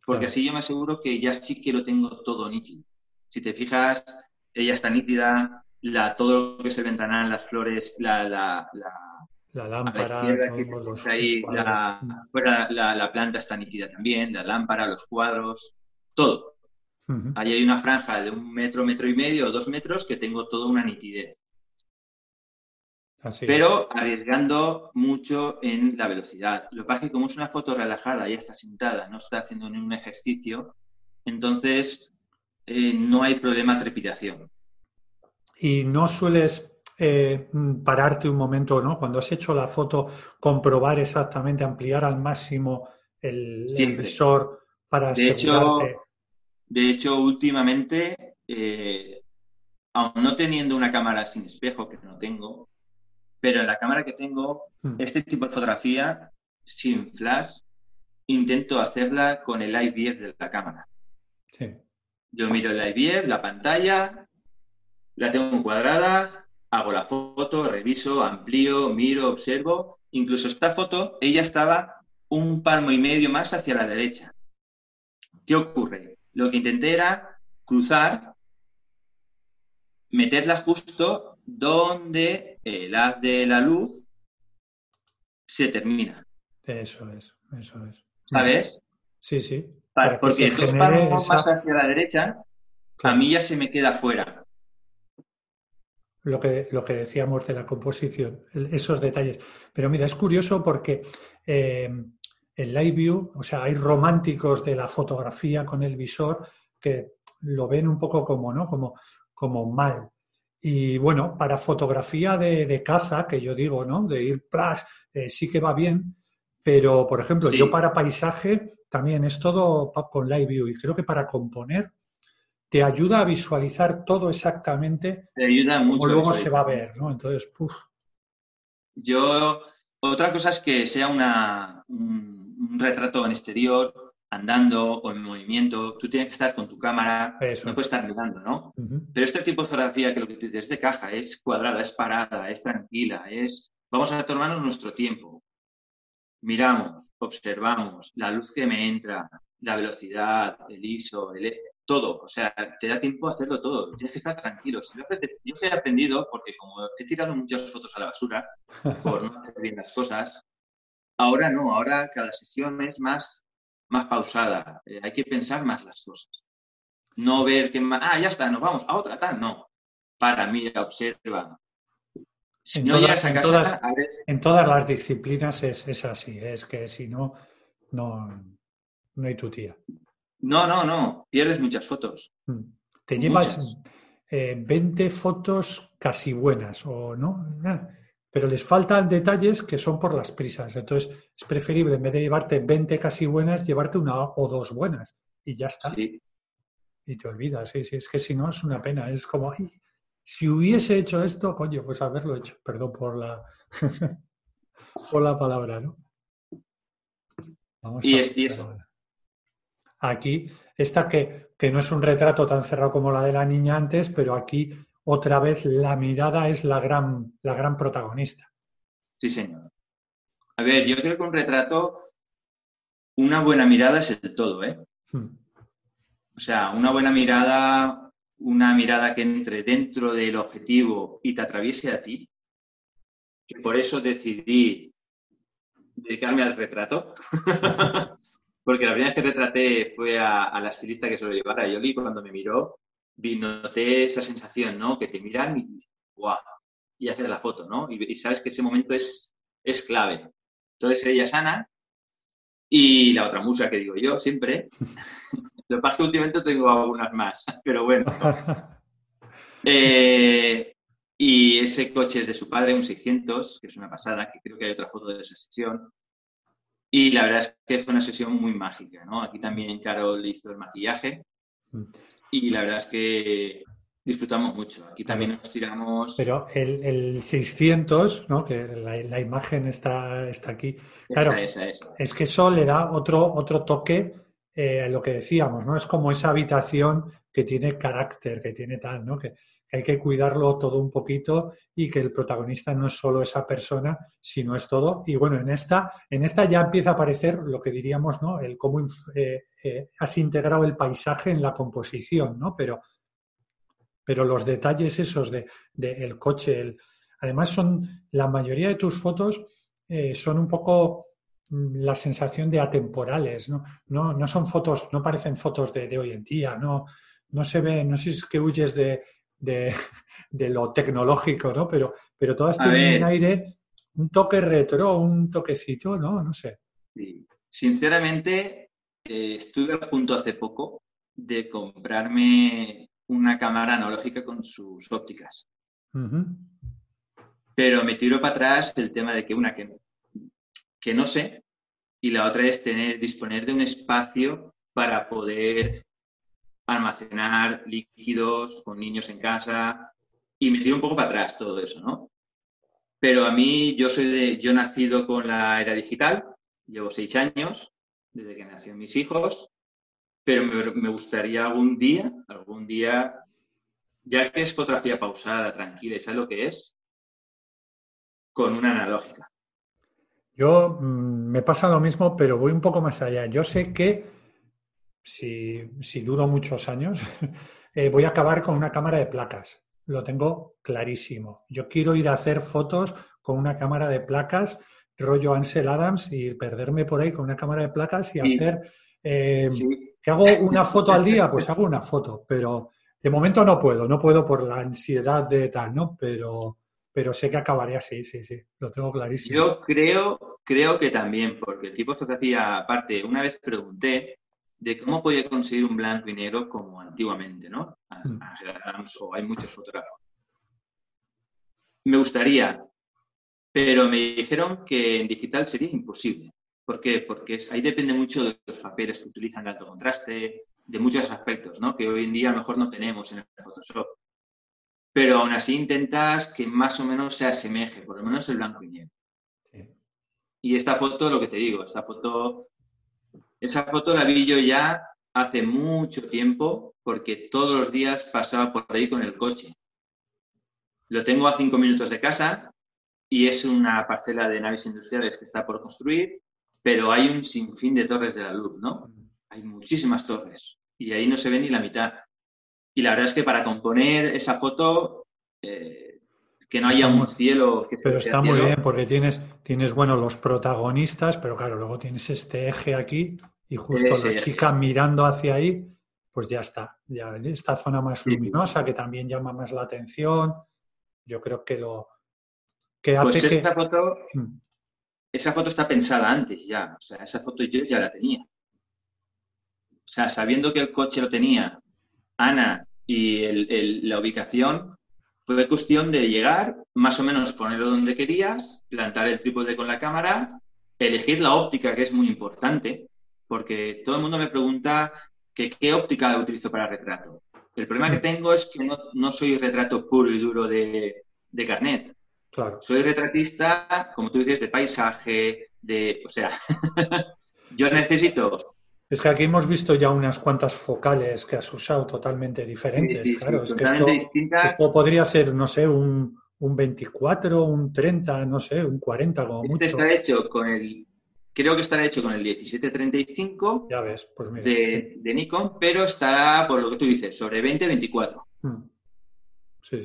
Porque así yo me aseguro que ya sí que lo tengo todo nítido. Si te fijas, ella está nítida, la, todo lo que es el ventanal, las flores, la, la, la, lámpara, ahí, la, planta está nítida también, la lámpara, los cuadros, todo. Ahí hay una franja de un metro, metro y medio o dos metros que tengo toda una nitidez. Pero arriesgando mucho en la velocidad. Lo que pasa es que como es una foto relajada, ya está sentada, no está haciendo ningún ejercicio, entonces eh, no hay problema de trepidación. Y no sueles eh, pararte un momento, ¿no? Cuando has hecho la foto, comprobar exactamente, ampliar al máximo el, visor para de asegurarte. Hecho, de hecho, últimamente, eh, aún no teniendo una cámara sin espejo, que no tengo, pero en la cámara que tengo, hmm. este tipo de fotografía sin flash, intento hacerla con el i10 de la cámara. Sí. Yo miro el IBF, la pantalla, la tengo cuadrada, hago la foto, reviso, amplío, miro, observo. Incluso esta foto, ella estaba un palmo y medio más hacia la derecha. ¿Qué ocurre? Lo que intenté era cruzar, meterla justo donde el haz de la luz se termina. Eso es, eso es. ¿Sabes? Sí, sí. porque dos palmos más hacia la derecha, a mí ya se me queda fuera. Lo que, lo que decíamos de la composición, esos detalles. Pero mira, es curioso porque eh, en Live View, o sea, hay románticos de la fotografía con el visor que lo ven un poco como, ¿no? Como, como mal. Y bueno, para fotografía de, caza, que yo digo, ¿no? De ir plas, eh, sí que va bien, pero por ejemplo, yo para paisaje también es todo con Live View y creo que para componer te ayuda a visualizar todo exactamente te ayuda mucho como luego se va a ver, ¿no? Entonces, puf. Yo, otra cosa es que sea una, un retrato en exterior andando o en movimiento, tú tienes que estar con tu cámara, no puedes estar mirando, ¿no? Pero este tipo de fotografía que lo que tú dices de caja es cuadrada, es parada, es tranquila, es vamos a tomarnos nuestro tiempo. Miramos, observamos, la luz que me entra, la velocidad, el ISO, el, todo. O sea, te da tiempo a hacerlo todo. Tienes que estar tranquilo. Si yo he aprendido, porque como he tirado muchas fotos a la basura (laughs) por no hacer bien las cosas, ahora no, ahora cada sesión es más más pausada. Eh, hay que pensar más las cosas. No ver que, ah, ya está, nos vamos a otra, tal. No. Para, mira, observa. Si en no todas, a casa, en, todas, las disciplinas es, así. Es que si no, no, no hay tu tía. No, no, no. Pierdes muchas fotos. Mm. Te llevas 20 eh, fotos casi buenas, ¿o no? Ah, pero les faltan detalles que son por las prisas. Entonces, es preferible, en vez de llevarte 20 casi buenas, llevarte una o dos buenas y ya está. Y te olvidas, sí, sí, es que si no es una pena. Es como, si hubiese hecho esto, coño, pues haberlo hecho. Perdón por la, (laughs) por la palabra, ¿no? Vamos y, es, eso. Aquí, esta que, que no es un retrato tan cerrado como la de la niña antes, pero aquí otra vez la mirada es la gran, la gran protagonista. Sí, señor. A ver, yo creo que un retrato, una buena mirada es el todo, ¿eh? Hmm. O sea, una buena mirada, una mirada que entre dentro del objetivo y te atraviese a ti, que por eso decidí dedicarme al retrato. (laughs) Porque la primera vez que retraté fue a, la estilista que se lo llevara, Yoli, cuando me miró, noté esa sensación, ¿no? Que te miran y, ¡guau! y haces la foto, ¿no? Y, sabes que ese momento es, es clave. Entonces ella es Ana y la otra musa que digo yo siempre. (laughs) Lo que pasa es que últimamente tengo algunas más, (laughs) pero bueno. (laughs) Eh, y ese coche es de su padre, un 600, que es una pasada, que creo que hay otra foto de esa sesión. Y la verdad es que fue una sesión muy mágica, ¿no? Aquí también Carol hizo el maquillaje. Y la verdad es que disfrutamos mucho. Aquí también nos tiramos. Pero el, el 600, ¿no? que la, imagen está, está aquí. Claro, es que eso le da otro, otro toque eh, a lo que decíamos, ¿no? Es como esa habitación que tiene carácter, que tiene tal, ¿no? Que, hay que cuidarlo todo un poquito y que el protagonista no es solo esa persona, sino es todo. Y bueno, en esta, en esta ya empieza a aparecer lo que diríamos, ¿no? El cómo eh, eh, has integrado el paisaje en la composición, ¿no? Pero, pero los detalles esos de, el coche, el, además son, la mayoría de tus fotos eh, son un poco mm, la sensación de atemporales, ¿no? No, no son fotos, no parecen fotos de, hoy en día, no, no se ve, no sé si es que huyes de, de, lo tecnológico, ¿no? Pero, pero todas tienen un aire, un toque retro, un toquecito, ¿no? No sé. Sinceramente, eh, estuve a punto hace poco de comprarme una cámara analógica con sus ópticas. Pero me tiro para atrás el tema de que una que, que no sé y la otra es tener, disponer de un espacio para poder almacenar líquidos con niños en casa y me tiro un poco para atrás todo eso, ¿no? Pero a mí, yo soy de, yo he nacido con la era digital, llevo seis años desde que nacieron mis hijos, pero me, gustaría algún día, algún día, ya que es fotografía pausada, tranquila, ¿sabes lo que es? Con una analógica. Yo mm, me pasa lo mismo, pero voy un poco más allá. Yo sé que si, si duro muchos años, (laughs) eh, voy a acabar con una cámara de placas. Lo tengo clarísimo. Yo quiero ir a hacer fotos con una cámara de placas, rollo Ansel Adams, y perderme por ahí con una cámara de placas y hacer Eh, ¿Que hago una foto al día? (laughs) Pues hago una foto, pero de momento no puedo, no puedo por la ansiedad de tal, ¿no? Pero, pero sé que acabaré así, sí, sí, lo tengo clarísimo. Yo creo, creo que también, porque el tipo de fotografía, aparte, una vez pregunté de cómo podía conseguir un blanco y negro como antiguamente, ¿no? Mm. O hay muchos fotógrafos. Me gustaría, pero me dijeron que en digital sería imposible. ¿Por qué? Porque ahí depende mucho de los papeles que utilizan de alto contraste, de muchos aspectos, ¿no? Que hoy en día a lo mejor no tenemos en el Photoshop. Pero aún así intentas que más o menos se asemeje, por lo menos el blanco y negro. Y esta foto, lo que te digo, esta foto, esa foto la vi yo ya hace mucho tiempo porque todos los días pasaba por ahí con el coche. Lo tengo a cinco minutos de casa y es una parcela de naves industriales que está por construir, pero hay un sinfín de torres de la luz, ¿no? hay muchísimas torres y ahí no se ve ni la mitad. Y la verdad es que para componer esa foto, eh, que no haya un cielo. Que pero está muy bien porque tienes, tienes, bueno, los protagonistas, pero claro, luego tienes este eje aquí y justo la chica mirando hacia ahí, pues ya está. Ya esta zona más luminosa que también llama más la atención. Yo creo que lo que hace pues esa Foto, mm. Esa foto está pensada antes ya. O sea, esa foto yo ya la tenía. O sea, sabiendo que el coche lo tenía Ana y la ubicación, fue cuestión de llegar, más o menos ponerlo donde querías, plantar el trípode con la cámara, elegir la óptica, que es muy importante, porque todo el mundo me pregunta que qué óptica utilizo para retrato. El problema que tengo es que no, soy retrato puro y duro de, carnet. Claro. Soy retratista, como tú dices, de paisaje, de. O sea, (laughs) yo necesito es que aquí hemos visto ya unas cuantas focales que has usado totalmente diferentes. claro, es que esto, podría ser, no sé, un, un 24, un 30, no sé, un 40 como este mucho. está hecho con el, creo que estará hecho con el 1735 ya ves, pues de, Nikon, pero está, por lo que tú dices, sobre 20, 24.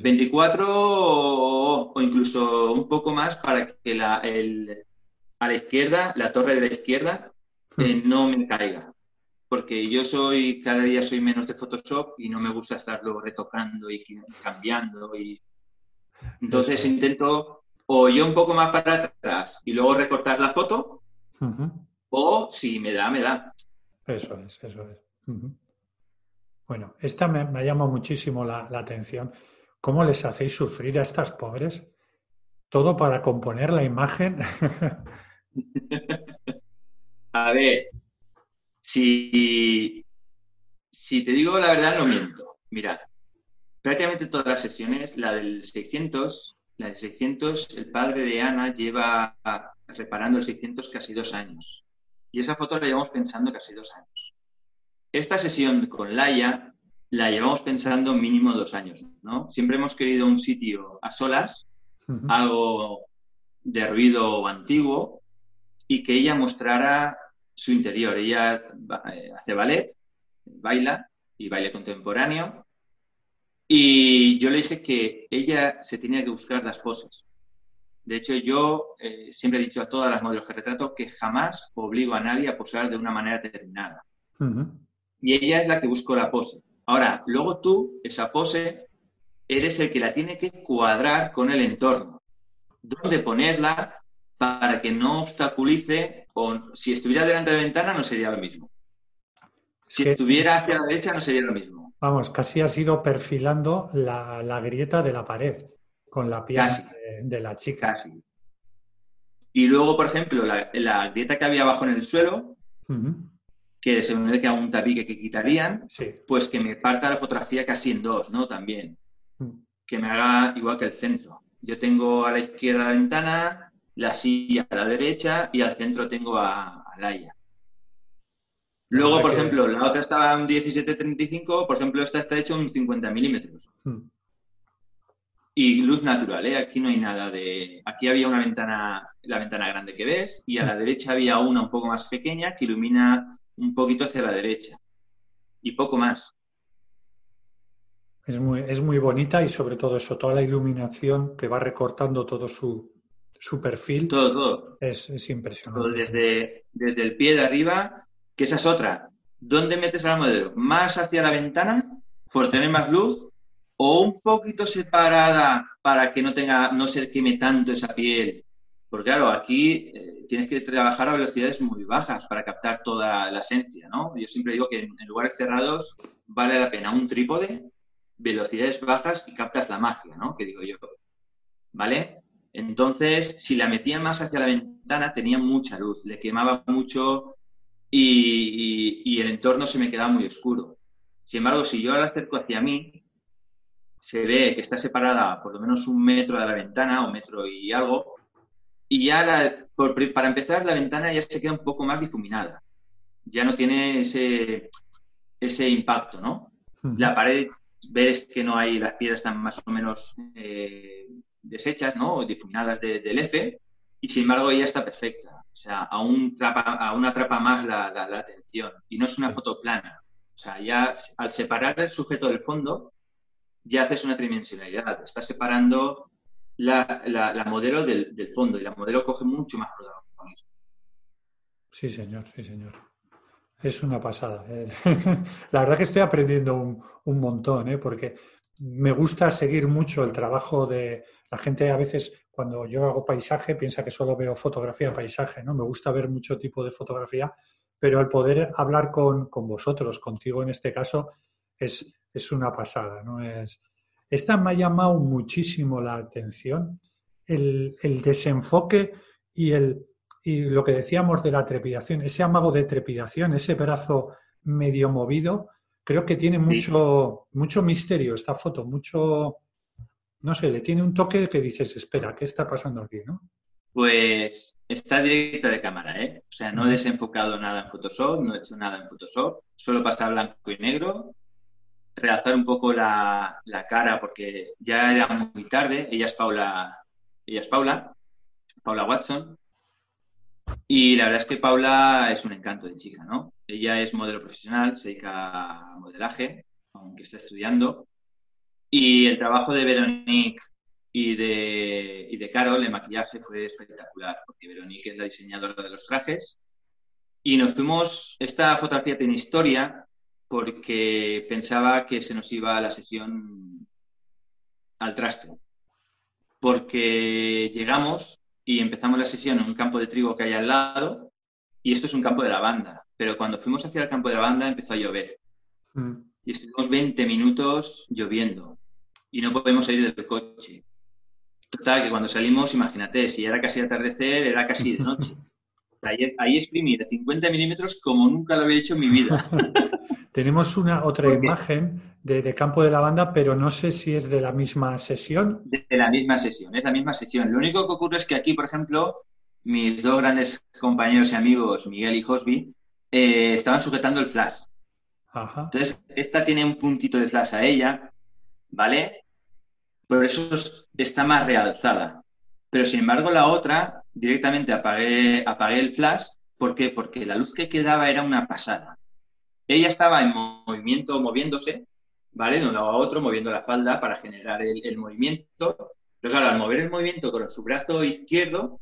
24 o, incluso un poco más para que la, el, a la izquierda, la torre de la izquierda, hmm. eh, no me caiga porque yo soy, cada día soy menos de Photoshop y no me gusta estarlo retocando y cambiando. Y... Entonces intento o yo un poco más para atrás y luego recortar la foto, o si me da, me da. Eso es, eso es. Bueno, esta me, me llama muchísimo la, la atención. ¿Cómo les hacéis sufrir a estas pobres? Todo para componer la imagen. (laughs) a ver, si, si te digo la verdad, no miento. Mirad, prácticamente todas las sesiones, la del 600, la del 600, el padre de Ana lleva reparando el 600 casi dos años. Y esa foto la llevamos pensando casi dos años. Esta sesión con Laia la llevamos pensando mínimo dos años, ¿no? Siempre hemos querido un sitio a solas, algo de ruido antiguo, y que ella mostrara su interior. Ella eh, hace ballet, baila y baile contemporáneo. Y yo le dije que ella se tenía que buscar las poses. De hecho, yo eh, siempre he dicho a todas las modelos que retrato que jamás obligo a nadie a posar de una manera determinada. Y ella es la que buscó la pose. Ahora, luego tú, esa pose, eres el que la tiene que cuadrar con el entorno. Dónde ponerla para que no obstaculice si estuviera delante de la ventana no sería lo mismo. Si estuviera hacia la derecha no sería lo mismo. Vamos, casi has ido perfilando la, grieta de la pared con la piel de, la chica. Y luego, por ejemplo, la, grieta que había abajo en el suelo, que se me que a un tabique que quitarían, pues que me parta la fotografía casi en dos, ¿no? También. Mm. Que me haga igual que el centro. Yo tengo a la izquierda la ventana, la silla a la derecha y al centro tengo a, Laia. Luego, por ejemplo, la otra estaba en 1735, por ejemplo, esta está hecha en 50 milímetros. Hmm. Y luz natural, ¿eh? Aquí no hay nada de... Aquí había una ventana, la ventana grande que ves, y a la derecha había una un poco más pequeña que ilumina un poquito hacia la derecha. Y poco más. Es muy, es muy bonita y sobre todo eso, toda la iluminación que va recortando todo su, su perfil. Todo, todo. Es, impresionante. desde, desde el pie de arriba, que esa es otra. ¿dónde metes al modelo? ¿Más hacia la ventana por tener más luz o un poquito separada para que no tenga, no se queme tanto esa piel? Porque claro, aquí eh, tienes que trabajar a velocidades muy bajas para captar toda la esencia, ¿no? Yo siempre digo que en, lugares cerrados vale la pena un trípode, velocidades bajas y captas la magia, ¿no? Que digo yo. ¿Vale? Entonces, si la metía más hacia la ventana, tenía mucha luz, le quemaba mucho y, el entorno se me quedaba muy oscuro. Sin embargo, si yo la acerco hacia mí, se ve que está separada por lo menos un metro de la ventana o metro y algo, y ya para empezar la ventana ya se queda un poco más difuminada, ya no tiene ese, ese impacto, ¿no? La pared, ves que no hay, las piedras están más o menos eh, deshechas, ¿no? O difuminadas del F, y sin embargo ella está perfecta. O sea, aún, trapa, aún atrapa más la, atención. Y no es una foto plana. O sea, ya al separar el sujeto del fondo, ya haces una tridimensionalidad. Estás separando la, modelo del, fondo y la modelo coge mucho más protagonismo. Sí, señor, sí, señor. Es una pasada. ¿eh? (laughs) la verdad que estoy aprendiendo un, montón, ¿eh? porque me gusta seguir mucho el trabajo de la gente a veces cuando yo hago paisaje piensa que solo veo fotografía paisaje, ¿no? Me gusta ver mucho tipo de fotografía, pero el poder hablar con, vosotros, contigo en este caso, es, es una pasada, ¿no? Es, esta me ha llamado muchísimo la atención, el, el desenfoque y, el, y lo que decíamos de la trepidación, ese amago de trepidación, ese brazo medio movido, creo que tiene mucho, mucho misterio esta foto, mucho, no sé, le tiene un toque que dices, espera, ¿qué está pasando aquí, no? Pues está directa de cámara, ¿eh? O sea, no he desenfocado nada en Photoshop, no he hecho nada en Photoshop, solo pasar blanco y negro, realzar un poco la, la, cara porque ya era muy tarde, ella es Paula, ella es Paula, Paula Watson, y la verdad es que Paula es un encanto de chica, ¿no? Ella es modelo profesional, se dedica a modelaje, aunque está estudiando. Y el trabajo de Veronique y de, y de Carol en maquillaje fue espectacular, porque Veronique es la diseñadora de los trajes. Y nos fuimos, esta fotografía tiene historia, porque pensaba que se nos iba la sesión al traste. Porque llegamos y empezamos la sesión en un campo de trigo que hay al lado y esto es un campo de lavanda. Pero cuando fuimos hacia el campo de lavanda empezó a llover. Mm. Y estuvimos 20 minutos lloviendo y no podemos salir del coche. Total, que cuando salimos, imagínate, si era casi atardecer, era casi de noche. (laughs) Ahí, ahí exprimí de 50 milímetros como nunca lo había hecho en mi vida. (laughs) Tenemos una otra imagen de, campo de lavanda, pero no sé si es de la misma sesión. De, la misma sesión, es la misma sesión. Lo único que ocurre es que aquí, por ejemplo, mis dos grandes compañeros y amigos, Miguel y Josby, eh, estaban sujetando el flash. Entonces, esta tiene un puntito de flash a ella, ¿vale? Por eso está más realzada. Pero sin embargo, la otra, directamente apagué, apagué el flash. ¿Por qué? Porque la luz que quedaba era una pasada. Ella estaba en movimiento, moviéndose, ¿vale? De un lado a otro, moviendo la falda para generar el, movimiento. Pero claro, al mover el movimiento con su brazo izquierdo,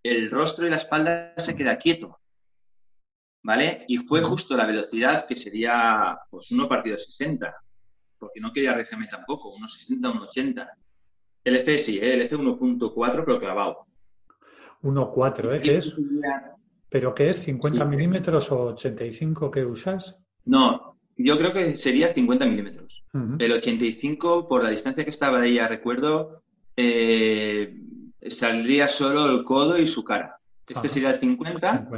el rostro y la espalda se queda quieto. ¿Vale? Y fue justo la velocidad que sería pues 1 partido 60, porque no quería arriesgarme tampoco, 1.60, 1.80. El F sí, ¿eh? el F 1.4, pero clavado. 1.4, ¿eh? ¿Qué es? ¿Pero qué es? ¿50 milímetros o 85 que usas? No, yo creo que sería 50 milímetros. El 85, por la distancia que estaba de ella, recuerdo, eh, saldría solo el codo y su cara. Este sería el 50,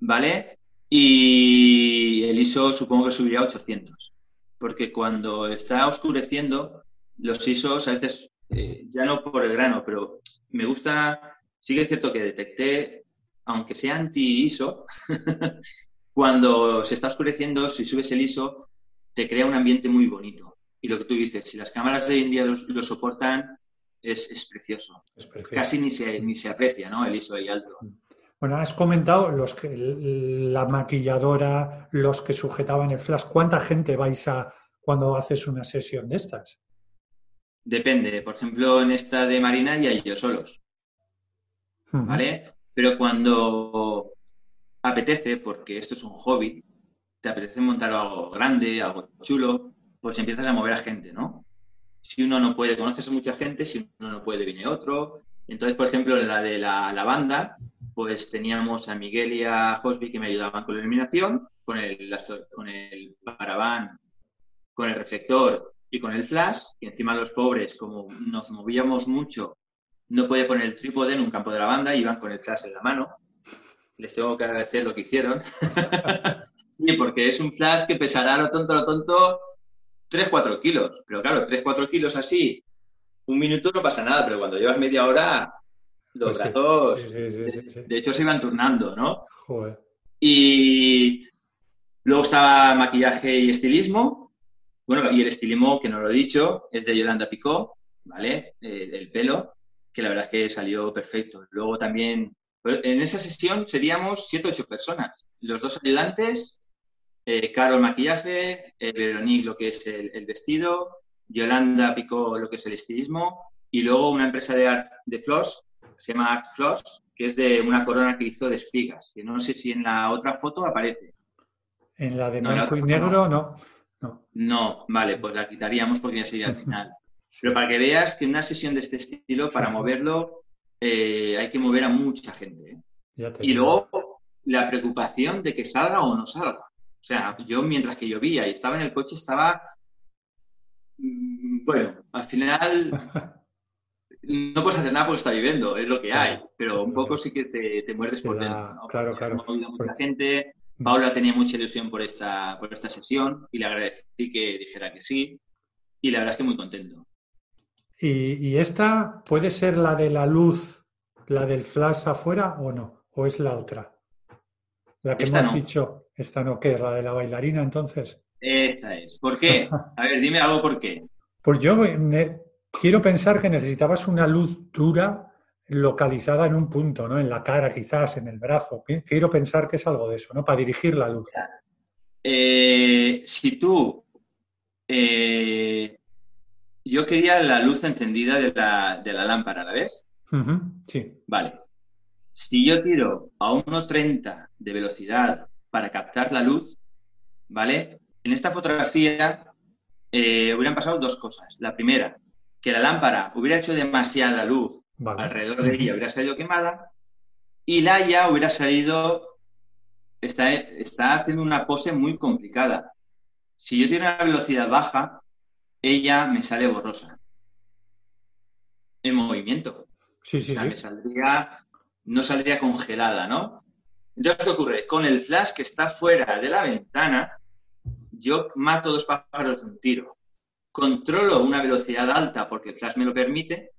¿Vale? Y el ISO supongo que subiría a 800. Porque cuando está oscureciendo, los ISOs a veces, eh, ya no por el grano, pero me gusta, sí que es cierto que detecté, aunque sea anti-ISO, (laughs) cuando se está oscureciendo, si subes el ISO, te crea un ambiente muy bonito. Y lo que tú dices, si las cámaras de hoy en día lo, soportan, es, precioso. Casi ni se, ni se aprecia, ¿no? El ISO ahí alto. Bueno, has comentado los que, la maquilladora, los que sujetaban el flash. ¿Cuánta gente vais a cuando haces una sesión de estas? Depende. Por ejemplo, en esta de Marina ya ellos solos. ¿Vale? Pero cuando apetece, porque esto es un hobby, te apetece montar algo grande, algo chulo, pues empiezas a mover a gente, ¿no? Si uno no puede, conoces a mucha gente, si uno no puede, viene otro. Entonces, por ejemplo, la de la, la banda, pues teníamos a Miguel y a Josby que me ayudaban con la iluminación, con el, con el paraván, con el reflector y con el flash, y encima los pobres, como nos movíamos mucho, no podía poner el trípode en un campo de la banda, iban con el flash en la mano. Les tengo que agradecer lo que hicieron. (laughs) sí, porque es un flash que pesará lo tonto, lo tonto, 3-4 kilos. Pero claro, 3-4 kilos así, un minuto no pasa nada, pero cuando llevas media hora, los Pues brazos, Sí, sí, sí, de hecho, se iban turnando, ¿no? Joder. Y luego estaba maquillaje y estilismo. Bueno, y el estilismo, que no lo he dicho, es de Yolanda Picó, ¿vale? Eh, el pelo, que la verdad es que salió perfecto. Luego también, en esa sesión seríamos siete o ocho personas. Los dos ayudantes, eh, Caro el maquillaje, eh, Veronique lo que es el, el vestido, Yolanda Picó lo que es el estilismo, y luego una empresa de art de floss, se llama Art Floss, que es de una corona que hizo de espigas, que no sé si en la otra foto aparece. En la de No, la blanco y otra no. negro, no. no. No, vale, pues la quitaríamos porque ya sería al final. (laughs) Pero para que veas que una sesión de este estilo, para moverlo, eh, hay que mover a mucha gente. ¿eh? Ya Y luego la preocupación de que salga o no salga. O sea, yo mientras que llovía y estaba en el coche, estaba. mm, Bueno, al final (laughs) no puedes hacer nada porque está lloviendo, es lo que hay. Pero un poco sí que te, te muerdes por dentro. ¿no? claro, claro. mucha Porque- gente. Paula tenía mucha ilusión por esta, por esta sesión y le agradecí que dijera que sí. Y la verdad es que muy contento. ¿Y, y esta puede ser la de la luz, la del flash afuera o no? ¿O es la otra? La que Esta hemos no. dicho, esta no, ¿qué? ¿La de la bailarina entonces? Esta es. ¿Por qué? (laughs) A ver, dime algo por qué. Pues yo me- quiero pensar que necesitabas una luz dura localizada en un punto, ¿no? En la cara, quizás, en el brazo. Qui- Quiero pensar que es algo de eso, ¿no? Para dirigir la luz. Eh, si tú. eh, yo quería la luz encendida de la, de la lámpara, ¿la ves? Sí. Vale. Si yo tiro a 1.30 de velocidad para captar la luz, ¿vale? En esta fotografía eh, hubieran pasado dos cosas. La primera, que la lámpara hubiera hecho demasiada luz Vale. alrededor de ella, hubiera salido quemada, y Laia hubiera salido, está, está haciendo una pose muy complicada. Si yo tengo una velocidad baja, ella me sale borrosa. En movimiento. Sí, sí, O sea, sí. me saldría, no saldría congelada, ¿no? Entonces, ¿qué ocurre? Con el flash que está fuera de la ventana, yo mato dos pájaros de un tiro. Controlo una velocidad alta porque el flash me lo permite.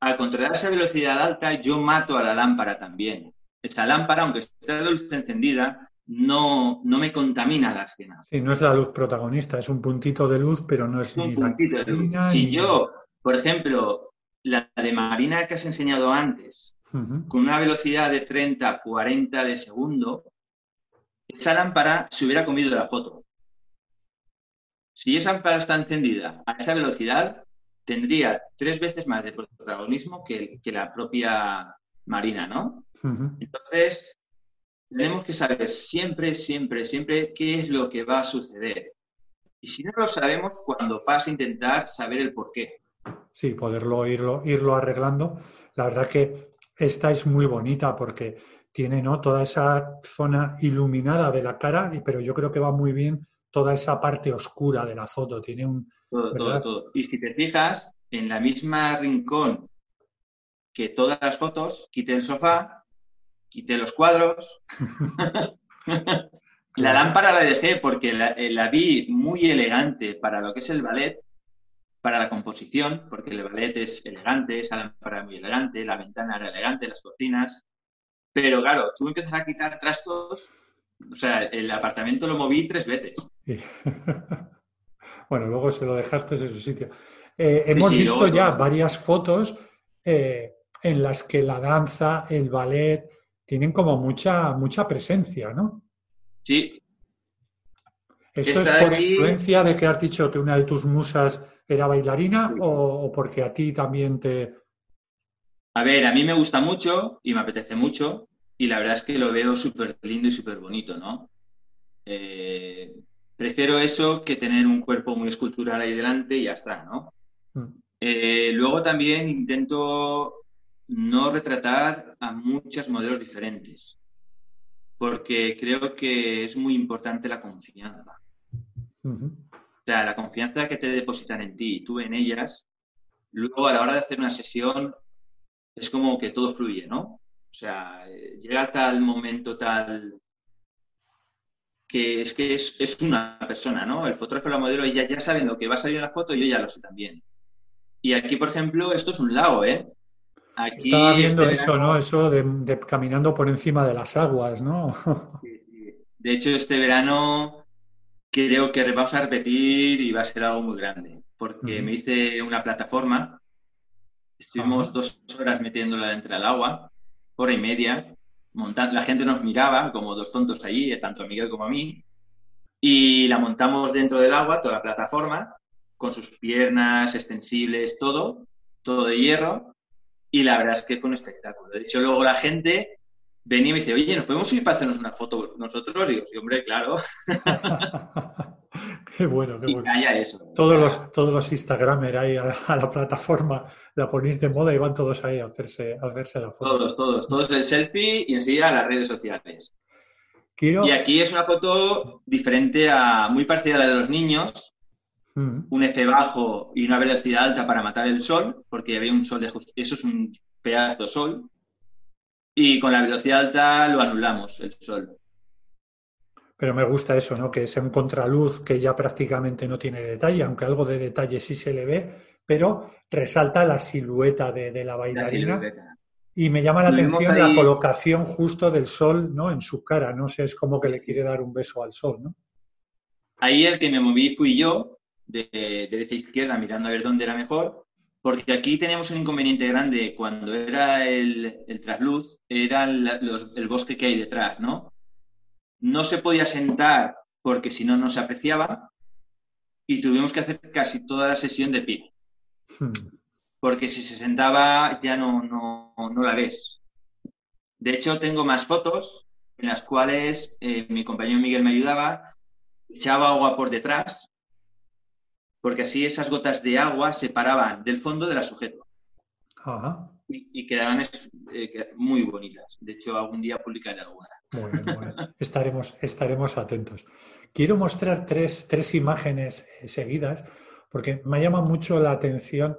Al controlar esa velocidad alta, yo mato a la lámpara también. Esa lámpara, aunque esté la luz encendida, no, no me contamina la escena. Sí, no es la luz protagonista, es un puntito de luz, pero no es un ni la puntito de luz. Si ni- yo, por ejemplo, la de Marina que has enseñado antes, con una velocidad de 30, 40 de segundo, esa lámpara se hubiera comido la foto. Si esa lámpara está encendida a esa velocidad, tendría tres veces más de protagonismo que, que la propia Marina, ¿no? Entonces, tenemos que saber siempre, siempre, siempre qué es lo que va a suceder. Y si no lo sabemos, cuando pasa a intentar saber el por qué. Sí, poderlo irlo, irlo arreglando. La verdad que esta es muy bonita porque tiene ¿no? toda esa zona iluminada de la cara, pero yo creo que va muy bien toda esa parte oscura de la foto. Tiene un, Todo, todo, ¿Verdad? todo. Y si te fijas, en la misma rincón que todas las fotos, quité el sofá, quité los cuadros. (laughs) la lámpara la dejé porque la, eh, la vi muy elegante para lo que es el ballet, para la composición, porque el ballet es elegante, esa lámpara muy elegante, la ventana era elegante, las cortinas. Pero claro, tú empiezas a quitar trastos, o sea, el apartamento lo moví tres veces. (laughs) bueno, luego se lo dejaste en su sitio. Eh, hemos sí, visto luego- ya varias fotos eh, en las que la danza, el ballet, tienen como mucha, mucha presencia, ¿no? Sí, ¿Esto es por aquí- influencia de que has dicho que una de tus musas era bailarina o, o porque a ti también te... A ver, a mí me gusta mucho y me apetece mucho y la verdad es que lo veo súper lindo y súper bonito, ¿no? eh, prefiero eso que tener un cuerpo muy escultural ahí delante y ya está, ¿no? Mm. Eh, luego también intento no retratar a muchos modelos diferentes, porque creo que es muy importante la confianza. O sea, la confianza que te depositan en ti y tú en ellas, luego a la hora de hacer una sesión es como que todo fluye, ¿no? O sea, eh, llega tal momento tal que es que es, una persona, ¿no? El fotógrafo y la modelo, ya, ya saben lo que va a salir en la foto, yo ya lo sé también. Y aquí, por ejemplo, esto es un lago, ¿eh? Aquí Estaba viendo este eso, ¿no? Eso de, caminando por encima de las aguas, ¿no? De hecho, este verano creo que vamos a repetir y va a ser algo muy grande, porque me hice una plataforma, estuvimos dos horas metiéndola dentro del agua, hora y media, montando, la gente nos miraba como dos tontos allí, tanto a Miguel como a mí, y la montamos dentro del agua, toda la plataforma, con sus piernas extensibles, todo, todo de hierro, y la verdad es que fue un espectáculo. De hecho, luego la gente venía y me dice, oye, ¿nos podemos ir para hacernos una foto nosotros? Y digo, sí, hombre, claro. (laughs) qué bueno, qué bueno. eso. Todos los, todos los Instagramers ahí a, la plataforma la ponéis de moda y van todos ahí a hacerse, a hacerse la foto. Todos, todos. Todos el selfie y enseguida a las redes sociales. Y aquí es una foto diferente a, muy parecida a la de los niños, Mm. un F bajo y una velocidad alta para matar el sol, porque había un sol de Eso es un pedazo de sol. Y con la velocidad alta lo anulamos, el sol. Pero me gusta eso, ¿no? Que es un contraluz que ya prácticamente no tiene detalle, aunque algo de detalle sí se le ve, pero resalta la silueta de, la bailarina. y me llama la atención la colocación justo del sol, ¿no? En su cara, no sé, es como que le quiere dar un beso al sol, ¿no? Ahí el que me moví fui yo, de derecha a izquierda mirando a ver dónde era mejor, porque aquí tenemos un inconveniente grande. Cuando era el, el trasluz, era el, bosque que hay detrás, ¿no? No se podía sentar porque si no, no se apreciaba y tuvimos que hacer casi toda la sesión de pie. Hmm. Porque si se sentaba ya no, no, no, la ves. De hecho, tengo más fotos en las cuales eh, mi compañero Miguel me ayudaba, echaba agua por detrás porque así esas gotas de agua se paraban del fondo de la sujeto. Y, quedaban eh, muy bonitas. De hecho, algún día publicaré alguna. Muy estaremos, estaremos atentos. Quiero mostrar tres, tres imágenes eh, seguidas porque me llama mucho la atención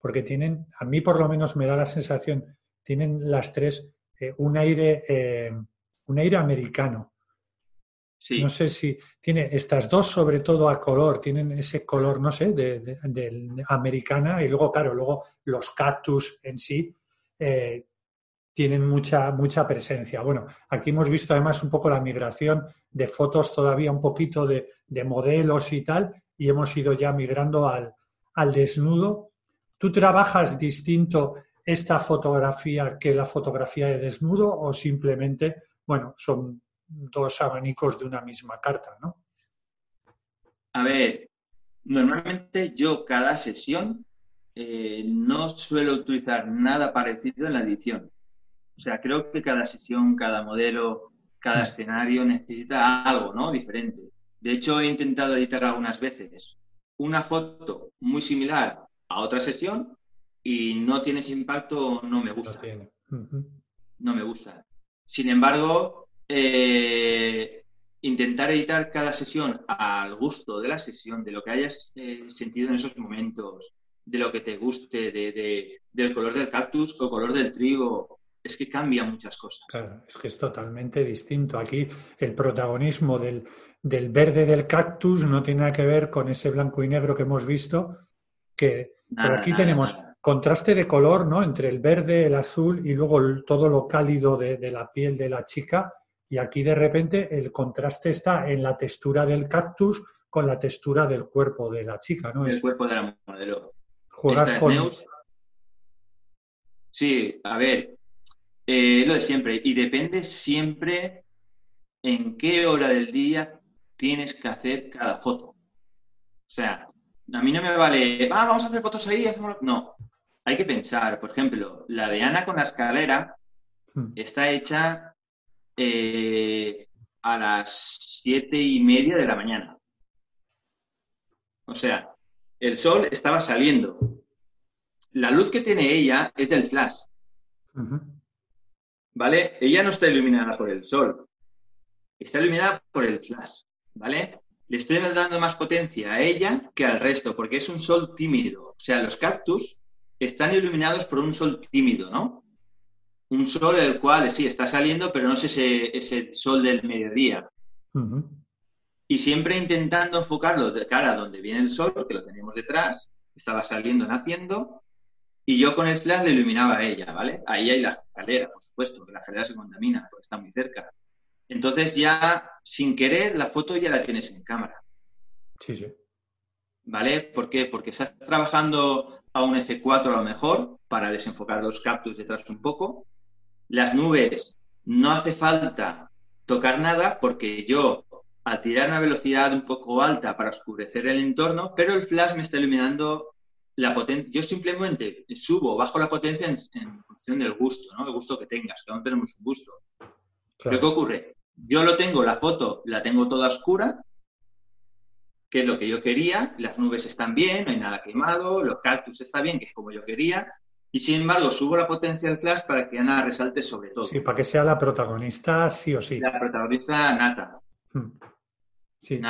porque tienen, a mí por lo menos me da la sensación, tienen las tres eh, un aire, un aire americano. No sé si tiene estas dos, sobre todo a color, tienen ese color, no sé, de, americana y luego, claro, luego los cactus en sí eh, tienen mucha, mucha presencia. Bueno, aquí hemos visto además un poco la migración de fotos todavía un poquito de, modelos y tal, y hemos ido ya migrando al, al desnudo. ¿Tú trabajas distinto esta fotografía que la fotografía de desnudo o simplemente, bueno, son dos abanicos de una misma carta, ¿no? A ver, normalmente yo cada sesión eh, no suelo utilizar nada parecido en la edición. O sea, creo que cada sesión, cada modelo, cada mm. escenario necesita algo, ¿no? Diferente. De hecho, he intentado editar algunas veces una foto muy similar a otra sesión y no tiene ese impacto, no me gusta. No me gusta. Sin embargo, eh, intentar editar cada sesión al gusto de la sesión, de lo que hayas eh, sentido en esos momentos, de lo que te guste, de, del color del cactus o color del trigo. Es que cambia muchas cosas. Claro, es que es totalmente distinto. Aquí el protagonismo del, del verde del cactus no tiene nada que ver con ese blanco y negro que hemos visto, que aquí tenemos contraste de color ¿no? entre el verde, el azul y luego todo lo cálido de, de, la piel de la chica y aquí de repente el contraste está en la textura del cactus con la textura del cuerpo de la chica, ¿no? El cuerpo de la modelo. Juegas con... Sí, a ver, eh, es lo de siempre. Y depende siempre en qué hora del día tienes que hacer cada foto. O sea, a mí no me vale, ah, vamos a hacer fotos ahí, hacemos... No, hay que pensar. Por ejemplo, la de Ana con la escalera hmm. está hecha eh, a las siete y media de la mañana. O sea, el sol estaba saliendo. La luz que tiene ella es del flash. ¿Vale? Ella no está iluminada por el sol. Está iluminada por el flash. ¿Vale? Le estoy dando más potencia a ella que al resto, porque es un sol tímido. O sea, los cactus están iluminados por un sol tímido, ¿no? Un sol el cual sí está saliendo, pero no es ese, ese sol del mediodía. Y siempre intentando enfocarlo de cara a donde viene el sol, porque lo tenemos detrás, estaba saliendo, naciendo, y yo con el flash le iluminaba a ella, ¿vale? Ahí hay la escalera, por supuesto, que la escalera se contamina porque está muy cerca. Entonces ya, sin querer, la foto ya la tienes en cámara. Sí, sí. ¿Vale? ¿Por qué? Porque estás trabajando a un F4 a lo mejor para desenfocar los cactus detrás un poco. Las nubes no hace falta tocar nada porque yo al tirar una velocidad un poco alta para oscurecer el entorno, pero el flash me está iluminando la potencia. Yo simplemente subo, bajo la potencia en, función del gusto, ¿no? El gusto que tengas, cada uno tenemos un gusto. ¿Qué ocurre? Yo lo tengo, la foto la tengo toda oscura, que es lo que yo quería, las nubes están bien, no hay nada quemado, los cactus están bien, que es como yo quería, y sin embargo subo la potencia del flash para que Ana resalte sobre todo. Sí, para que sea la protagonista sí o sí. La protagonista nata. Hmm. Sí,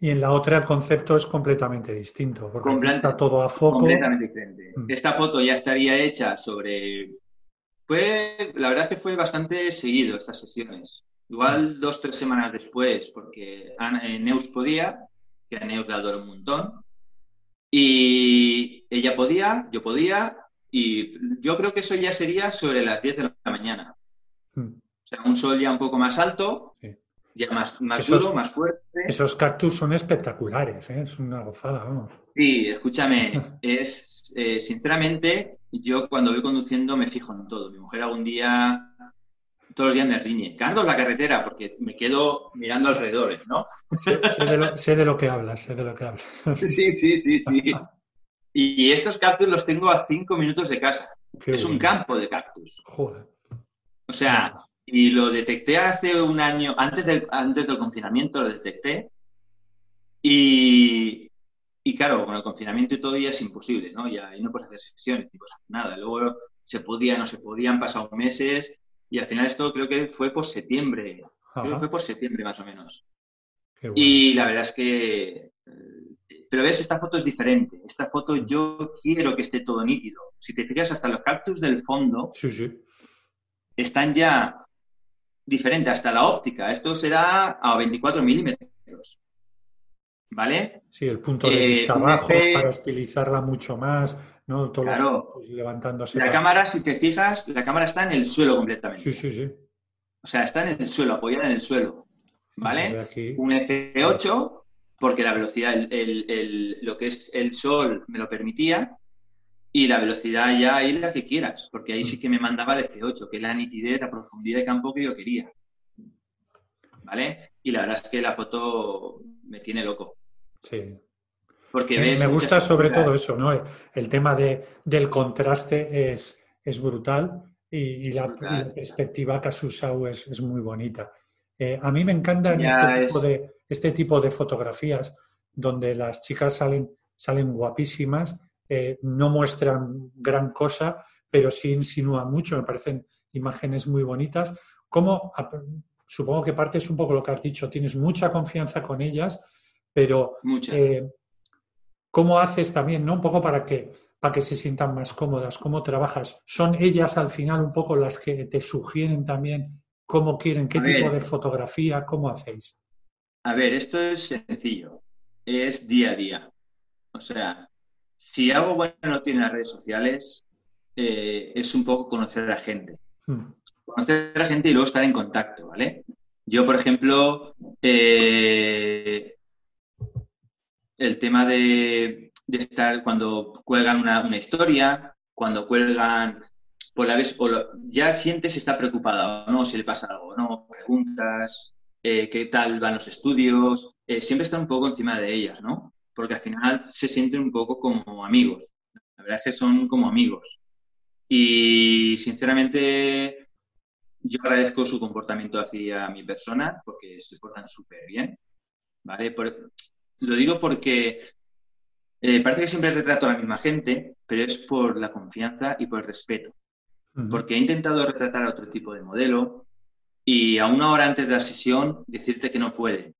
y en, la otra el concepto es completamente distinto, porque está todo a foco. Completamente diferente. Hmm. Esta foto ya estaría hecha sobre... Fue, la verdad es que fue bastante seguido estas sesiones. Igual dos, tres semanas después, porque eh, Neus podía, que a Neus le adoro un montón. Y ella podía, yo podía, y yo creo que eso ya sería sobre las 10 de la mañana. Hmm. O sea, un sol ya un poco más alto, ya más, más duro, más fuerte. Esos cactus son espectaculares, ¿eh? es una gozada, vamos. Sí, escúchame, (laughs) es eh, sinceramente, yo cuando voy conduciendo me fijo en todo. Mi mujer algún día, todos los días me riñe. Carlos, la carretera, porque me quedo mirando alrededor, ¿no? Sé, de lo, que hablas, sé de lo que hablas. (laughs) Sí, sí, sí, sí. (laughs) Y estos cactus los tengo a cinco minutos de casa. es un campo de cactus. Joder. O sea, y lo detecté hace un año, antes del, antes del confinamiento lo detecté. Y, y claro, con el confinamiento y todo ya es imposible, ¿no? Ya ahí no puedes hacer sesiones ni cosas, nada. Luego se podía, no se podían, pasado meses. Y al final esto creo que fue por septiembre. Creo que fue por septiembre más o menos. Y la verdad es que... Eh, pero ves, esta foto es diferente. Esta foto yo quiero que esté todo nítido. Si te fijas, hasta los cactus del fondo sí, sí. están ya diferente hasta la óptica. Esto será a 24 milímetros. ¿Vale? Sí, el punto de vista bajo eh, para estilizarla mucho más, ¿no? claro. levantándose. La cámara, si te fijas, la cámara está en el suelo completamente. Sí, sí, sí. O sea, está en el suelo, apoyada en el suelo. ¿Vale? Un F8, porque la velocidad, lo que es el sol me lo permitía, y la velocidad ya ahí la que quieras, porque ahí sí que me mandaba el F8, que es la nitidez, la profundidad de campo que yo quería. ¿Vale? Y la verdad es que la foto me tiene loco. Sí. Porque me gusta sobre todo eso, ¿no? El tema de, del contraste es, es brutal y, la, perspectiva que has usado es, es muy bonita. Eh, a mí me encantan este tipo, de, este tipo de fotografías donde las chicas salen, salen guapísimas eh, no muestran gran cosa, pero sí insinúan mucho, me parecen imágenes muy bonitas. ¿Cómo, supongo que parte es un poco lo que has dicho, tienes mucha confianza con ellas, pero eh, ¿cómo haces también, no? Un poco para que, para que se sientan más cómodas, cómo trabajas. ¿Son ellas al final un poco las que te sugieren también cómo quieren, qué tipo de fotografía, cómo hacéis? A ver, esto es sencillo, es día a día. O sea, si algo bueno no tiene las redes sociales, eh, es un poco conocer a la gente. Hmm. Conocer a la gente y luego estar en contacto, ¿vale? Yo, por ejemplo, eh, el tema de, estar cuando cuelgan una, historia, cuando cuelgan, por la vez, ya sientes si está preocupada o no, si le pasa algo no, preguntas, eh, qué tal van los estudios, siempre está un poco encima de ellas, ¿no? porque al final se sienten un poco como amigos. La verdad es que son como amigos. Y sinceramente, yo agradezco su comportamiento hacia mi persona porque se portan súper bien, ¿vale? lo digo porque eh, parece que siempre retrato a la misma gente, pero es por la confianza y por el respeto. Porque he intentado retratar a otro tipo de modelo y a una hora antes de la sesión decirte que no puede.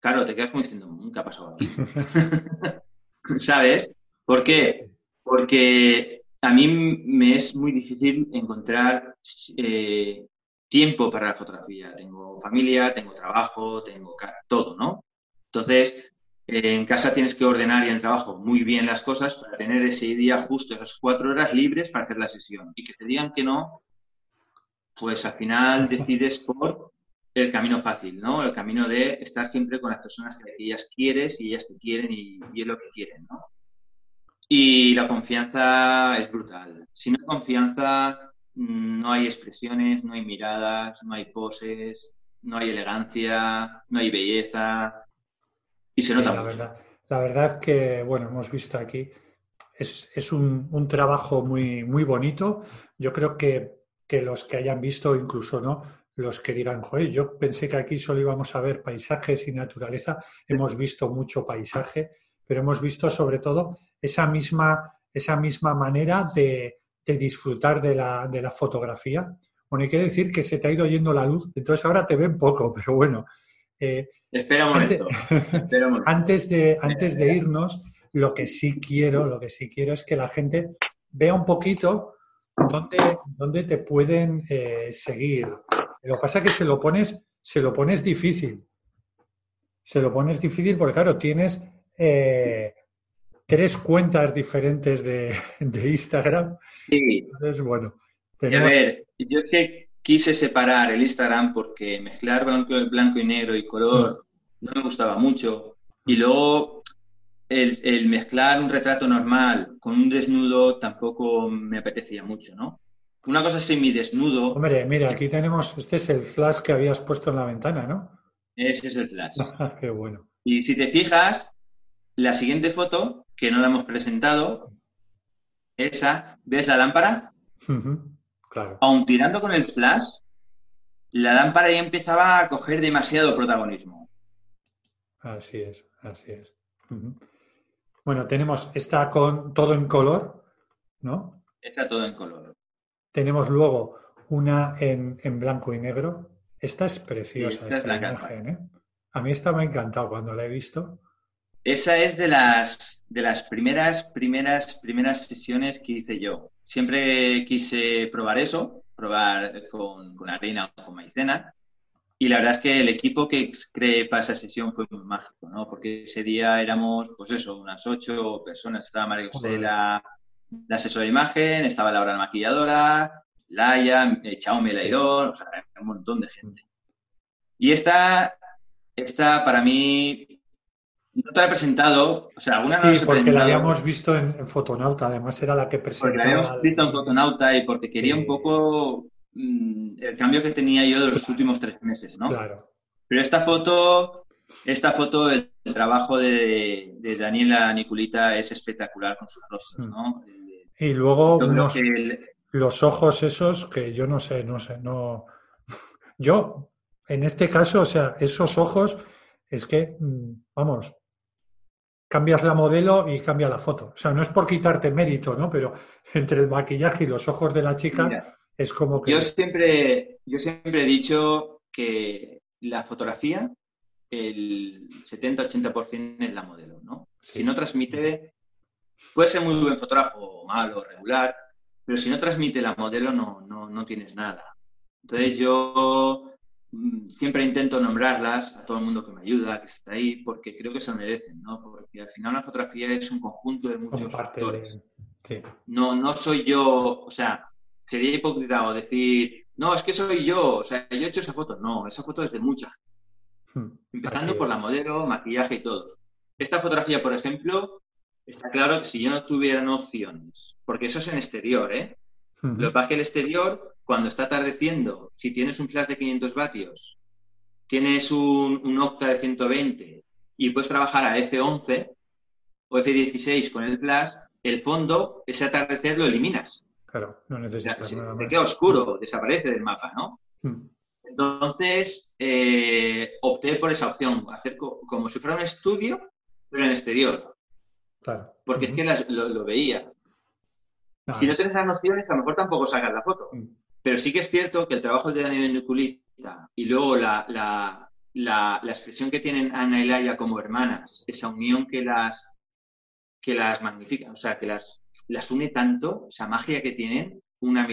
Claro, te quedas como diciendo, nunca ha pasado aquí. (laughs) ¿Sabes? ¿Por qué? Porque a mí me es muy difícil encontrar eh, tiempo para la fotografía. Tengo familia, tengo trabajo, tengo todo, ¿no? Entonces, eh, en casa tienes que ordenar y en el trabajo muy bien las cosas para tener ese día justo, esas cuatro horas libres para hacer la sesión. Y que te digan que no, pues al final decides por el camino fácil, ¿no? El camino de estar siempre con las personas que ellas quieres y ellas te quieren y, y es lo que quieren, ¿no? Y la confianza es brutal. Si no hay confianza, mm, no hay expresiones, no hay miradas, no hay poses, no hay elegancia, no hay belleza. Y se nota la Verdad, la verdad es que, bueno, hemos visto aquí, es, un, trabajo muy, muy bonito. Yo creo que, que, los que hayan visto, incluso no, los que digan, joder, yo pensé que aquí solo íbamos a ver paisajes y naturaleza, hemos visto mucho paisaje pero hemos visto sobre todo esa misma, esa misma manera de, disfrutar de la, de la, fotografía. Bueno, hay que decir que se te ha ido yendo la luz, entonces ahora te ven poco, (laughs) pero bueno. Eh, Espera un antes, (laughs) antes, de, antes de irnos, lo que sí quiero, lo que sí quiero es que la gente vea un poquito dónde, dónde te pueden eh, seguir. Lo que pasa es que se lo pones, se lo pones difícil. Se lo pones difícil porque, claro, tienes eh, tres cuentas diferentes de, Instagram. Sí. Entonces, bueno. A ver, yo es que quise separar el Instagram porque mezclar blanco, y negro y color mm. no me gustaba mucho. Y luego el, mezclar un retrato normal con un desnudo tampoco me apetecía mucho, ¿no? Una cosa es mi desnudo. Hombre, mira, aquí tenemos, este es el flash que habías puesto en la ventana, ¿no? Ese es el flash. (laughs) Qué bueno. Y si te fijas, la siguiente foto, que no la hemos presentado, esa, ¿ves la lámpara? Claro. Aún tirando con el flash, la lámpara ya empezaba a coger demasiado protagonismo. Así es, así es. Bueno, tenemos, está con todo en color, ¿no? Está todo en color. Tenemos luego una en, blanco y negro. Esta es preciosa, esta, imagen, ¿eh? A mí esta me ha encantado cuando la he visto. Esa es de las, de las primeras, primeras, primeras sesiones que hice yo. Siempre quise probar eso, probar con, con harina o con maicena. Y la verdad es que el equipo que creé para esa sesión fue muy mágico, ¿no? Porque ese día éramos, pues eso, unas ocho personas. Estaba María José, la, asesora de imagen, estaba Laura la maquilladora, Laia, eh, Chaume Lairón, o sea, un montón de gente. Y esta, esta para mí no te la he presentado, o sea, alguna Sí, porque la habíamos visto en, Fotonauta, además era la que presentaba. Porque la habíamos visto en Fotonauta y porque quería un poco mm, el cambio que tenía yo de los últimos tres meses, ¿no? Claro. Pero esta foto, esta foto, el, trabajo de, Daniela Niculita es espectacular con sus rostros, ¿no? Mm. Y luego los ojos esos que yo no sé, no sé, no. (laughs) Yo, en este caso, o sea, esos ojos es que, mm, vamos, cambias la modelo y cambia la foto. O sea, no es por quitarte mérito, ¿no? Pero (laughs) entre el maquillaje y los ojos de la chica es como que... Yo siempre, yo siempre he dicho que la fotografía, el 70-80% es la modelo, ¿no? Si no transmite, puede ser muy buen fotógrafo, malo, regular, pero si no transmite la modelo no, no, no tienes nada. Entonces yo Mm, siempre intento nombrarlas a todo el mundo que me ayuda, que está ahí, porque creo que se merecen, ¿no? Porque al final la fotografía es un conjunto de muchos factores. No, no soy yo, o sea, sería hipócrita o decir, no, es que soy yo, o sea, yo he hecho esa foto. No, esa foto es de mucha gente. Hmm, Empezando por la modelo, maquillaje y todo. Esta fotografía, por ejemplo, está claro que si yo no tuviera nociones, porque eso es en exterior, ¿eh? Lo que pasa es que el exterior cuando está atardeciendo, si tienes un flash de 500 vatios, tienes un, un octa de 120 y puedes trabajar a F11 o F16 con el flash, el fondo, ese atardecer lo eliminas. Claro, no necesitas nada más. Se queda oscuro, desaparece del mapa, ¿no? Mm. Entonces, eh, opté por esa opción, hacer como si fuera un estudio, pero en exterior. Claro. Porque es que lo, veía. si no tienes las nociones, a lo mejor tampoco sacas la foto. Mm. Pero sí que es cierto que el trabajo de Daniel Nuculita y luego la, expresión que tienen Ana y Laia como hermanas, esa unión que las, que las magnifica, o sea, que las, las une tanto, esa magia que tienen, una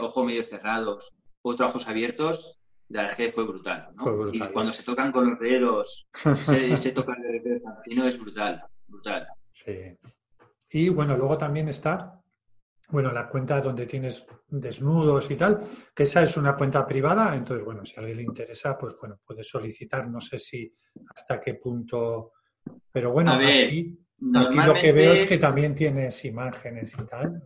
ojo medio cerrados, otro ojos abiertos, la verdad que fue brutal. ¿no? y cuando se tocan con los dedos, (laughs) se, tocan de dedos no es brutal, brutal. Sí. Y bueno, luego también está bueno, la cuenta donde tienes desnudos y tal, que esa es una cuenta privada, entonces, bueno, si a alguien le interesa, pues bueno, puede solicitar, no sé si hasta qué punto, pero bueno, aquí, lo que veo es que también tienes imágenes y tal,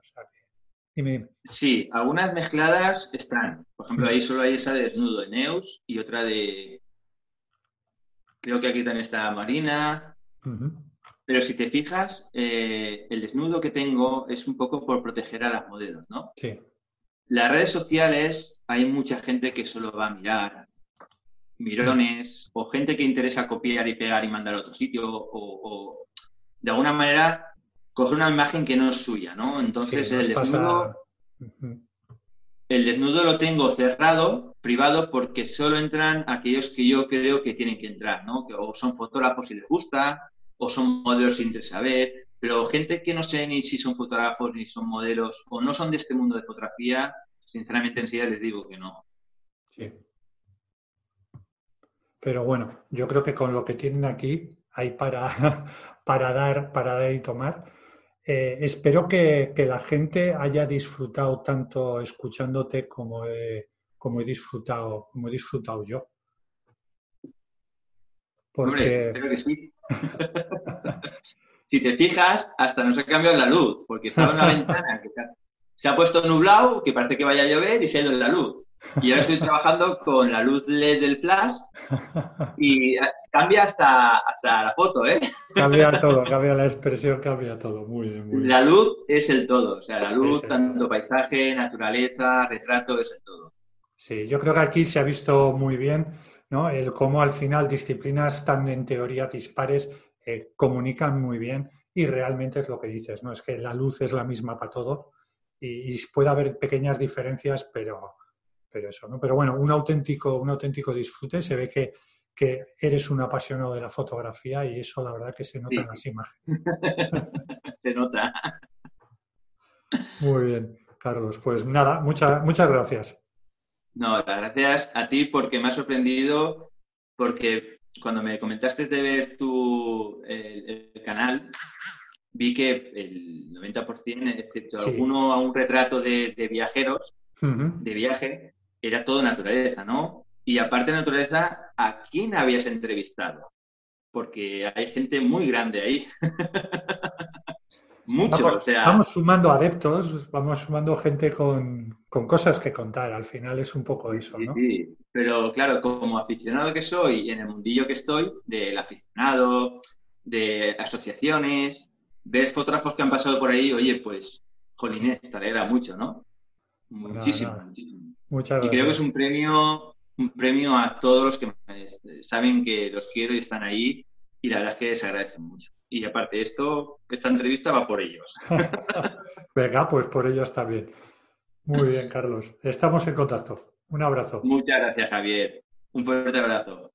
Sí, algunas mezcladas están, por ejemplo, ahí solo hay esa de desnudo de Neus y otra de, creo que aquí también está Marina, pero si te fijas, eh, el desnudo que tengo es un poco por proteger a las modelos, ¿no? Sí. Las redes sociales hay mucha gente que solo va a mirar, mirones, o gente que interesa copiar y pegar y mandar a otro sitio, o, de alguna manera coger una imagen que no es suya, ¿no? Entonces el desnudo. El desnudo lo tengo cerrado, privado, porque solo entran aquellos que yo creo que tienen que entrar, ¿no? Que o son fotógrafos y les gusta, o son modelos sin saber, pero gente que no sé ni si son fotógrafos ni son modelos o no son de este mundo de fotografía, sinceramente enseguida les digo que no. Sí. Pero bueno, yo creo que con lo que tienen aquí hay para, para, dar, para dar y tomar. Eh, espero que, la gente haya disfrutado tanto escuchándote como como he disfrutado, como he disfrutado yo. Porque... Hombre, creo que sí. (laughs) si te fijas, hasta no se ha cambiado la luz, porque estaba en la (laughs) ventana que se ha puesto nublado, que parece que vaya a llover y se ha ido la luz. Y ahora estoy trabajando con la luz LED del flash y cambia hasta, hasta la foto, ¿eh? Cambia todo, cambia la expresión, cambia todo. Muy bien, muy bien. La luz es el todo, o sea, la luz, tanto paisaje, naturaleza, retrato, es el todo. Sí, yo creo que aquí se ha visto muy bien ¿no? El cómo al final disciplinas tan en teoría dispares eh, comunican muy bien y realmente es lo que dices, ¿no? Es que la luz es la misma para todo y, puede haber pequeñas diferencias, pero, pero eso, ¿no? Pero bueno, un auténtico, un auténtico disfrute, se ve que, que eres un apasionado de la fotografía y eso la verdad que se nota en las imágenes. (laughs) se nota. Muy bien, Carlos. Pues nada, muchas muchas gracias. No, las gracias a ti porque me ha sorprendido, porque cuando me comentaste de ver tu el, canal, vi que el 90%, excepto alguno a un retrato de, viajeros, de viaje, era todo naturaleza, ¿no? Y aparte de naturaleza, ¿a quién habías entrevistado? Porque hay gente muy grande ahí. (laughs) Mucho, vamos, o sea... vamos sumando adeptos, vamos sumando gente con, cosas que contar. Al final es un poco eso, ¿no? Sí, pero claro, como aficionado que soy, en el mundillo que estoy, del aficionado, de asociaciones, ver fotógrafos que han pasado por ahí, oye, pues, jolines, te alegra mucho, ¿no? Muchísimo, muchísimo. Muchas gracias. Y creo que es un premio, un premio a todos los que saben que los quiero y están ahí, y la verdad es que se agradece mucho y aparte esto, esta entrevista va por ellos. (laughs) (laughs) Venga, pues por ellos también. Muy bien, Carlos. Estamos en contacto. Un abrazo. Muchas gracias, Javier. Un fuerte abrazo.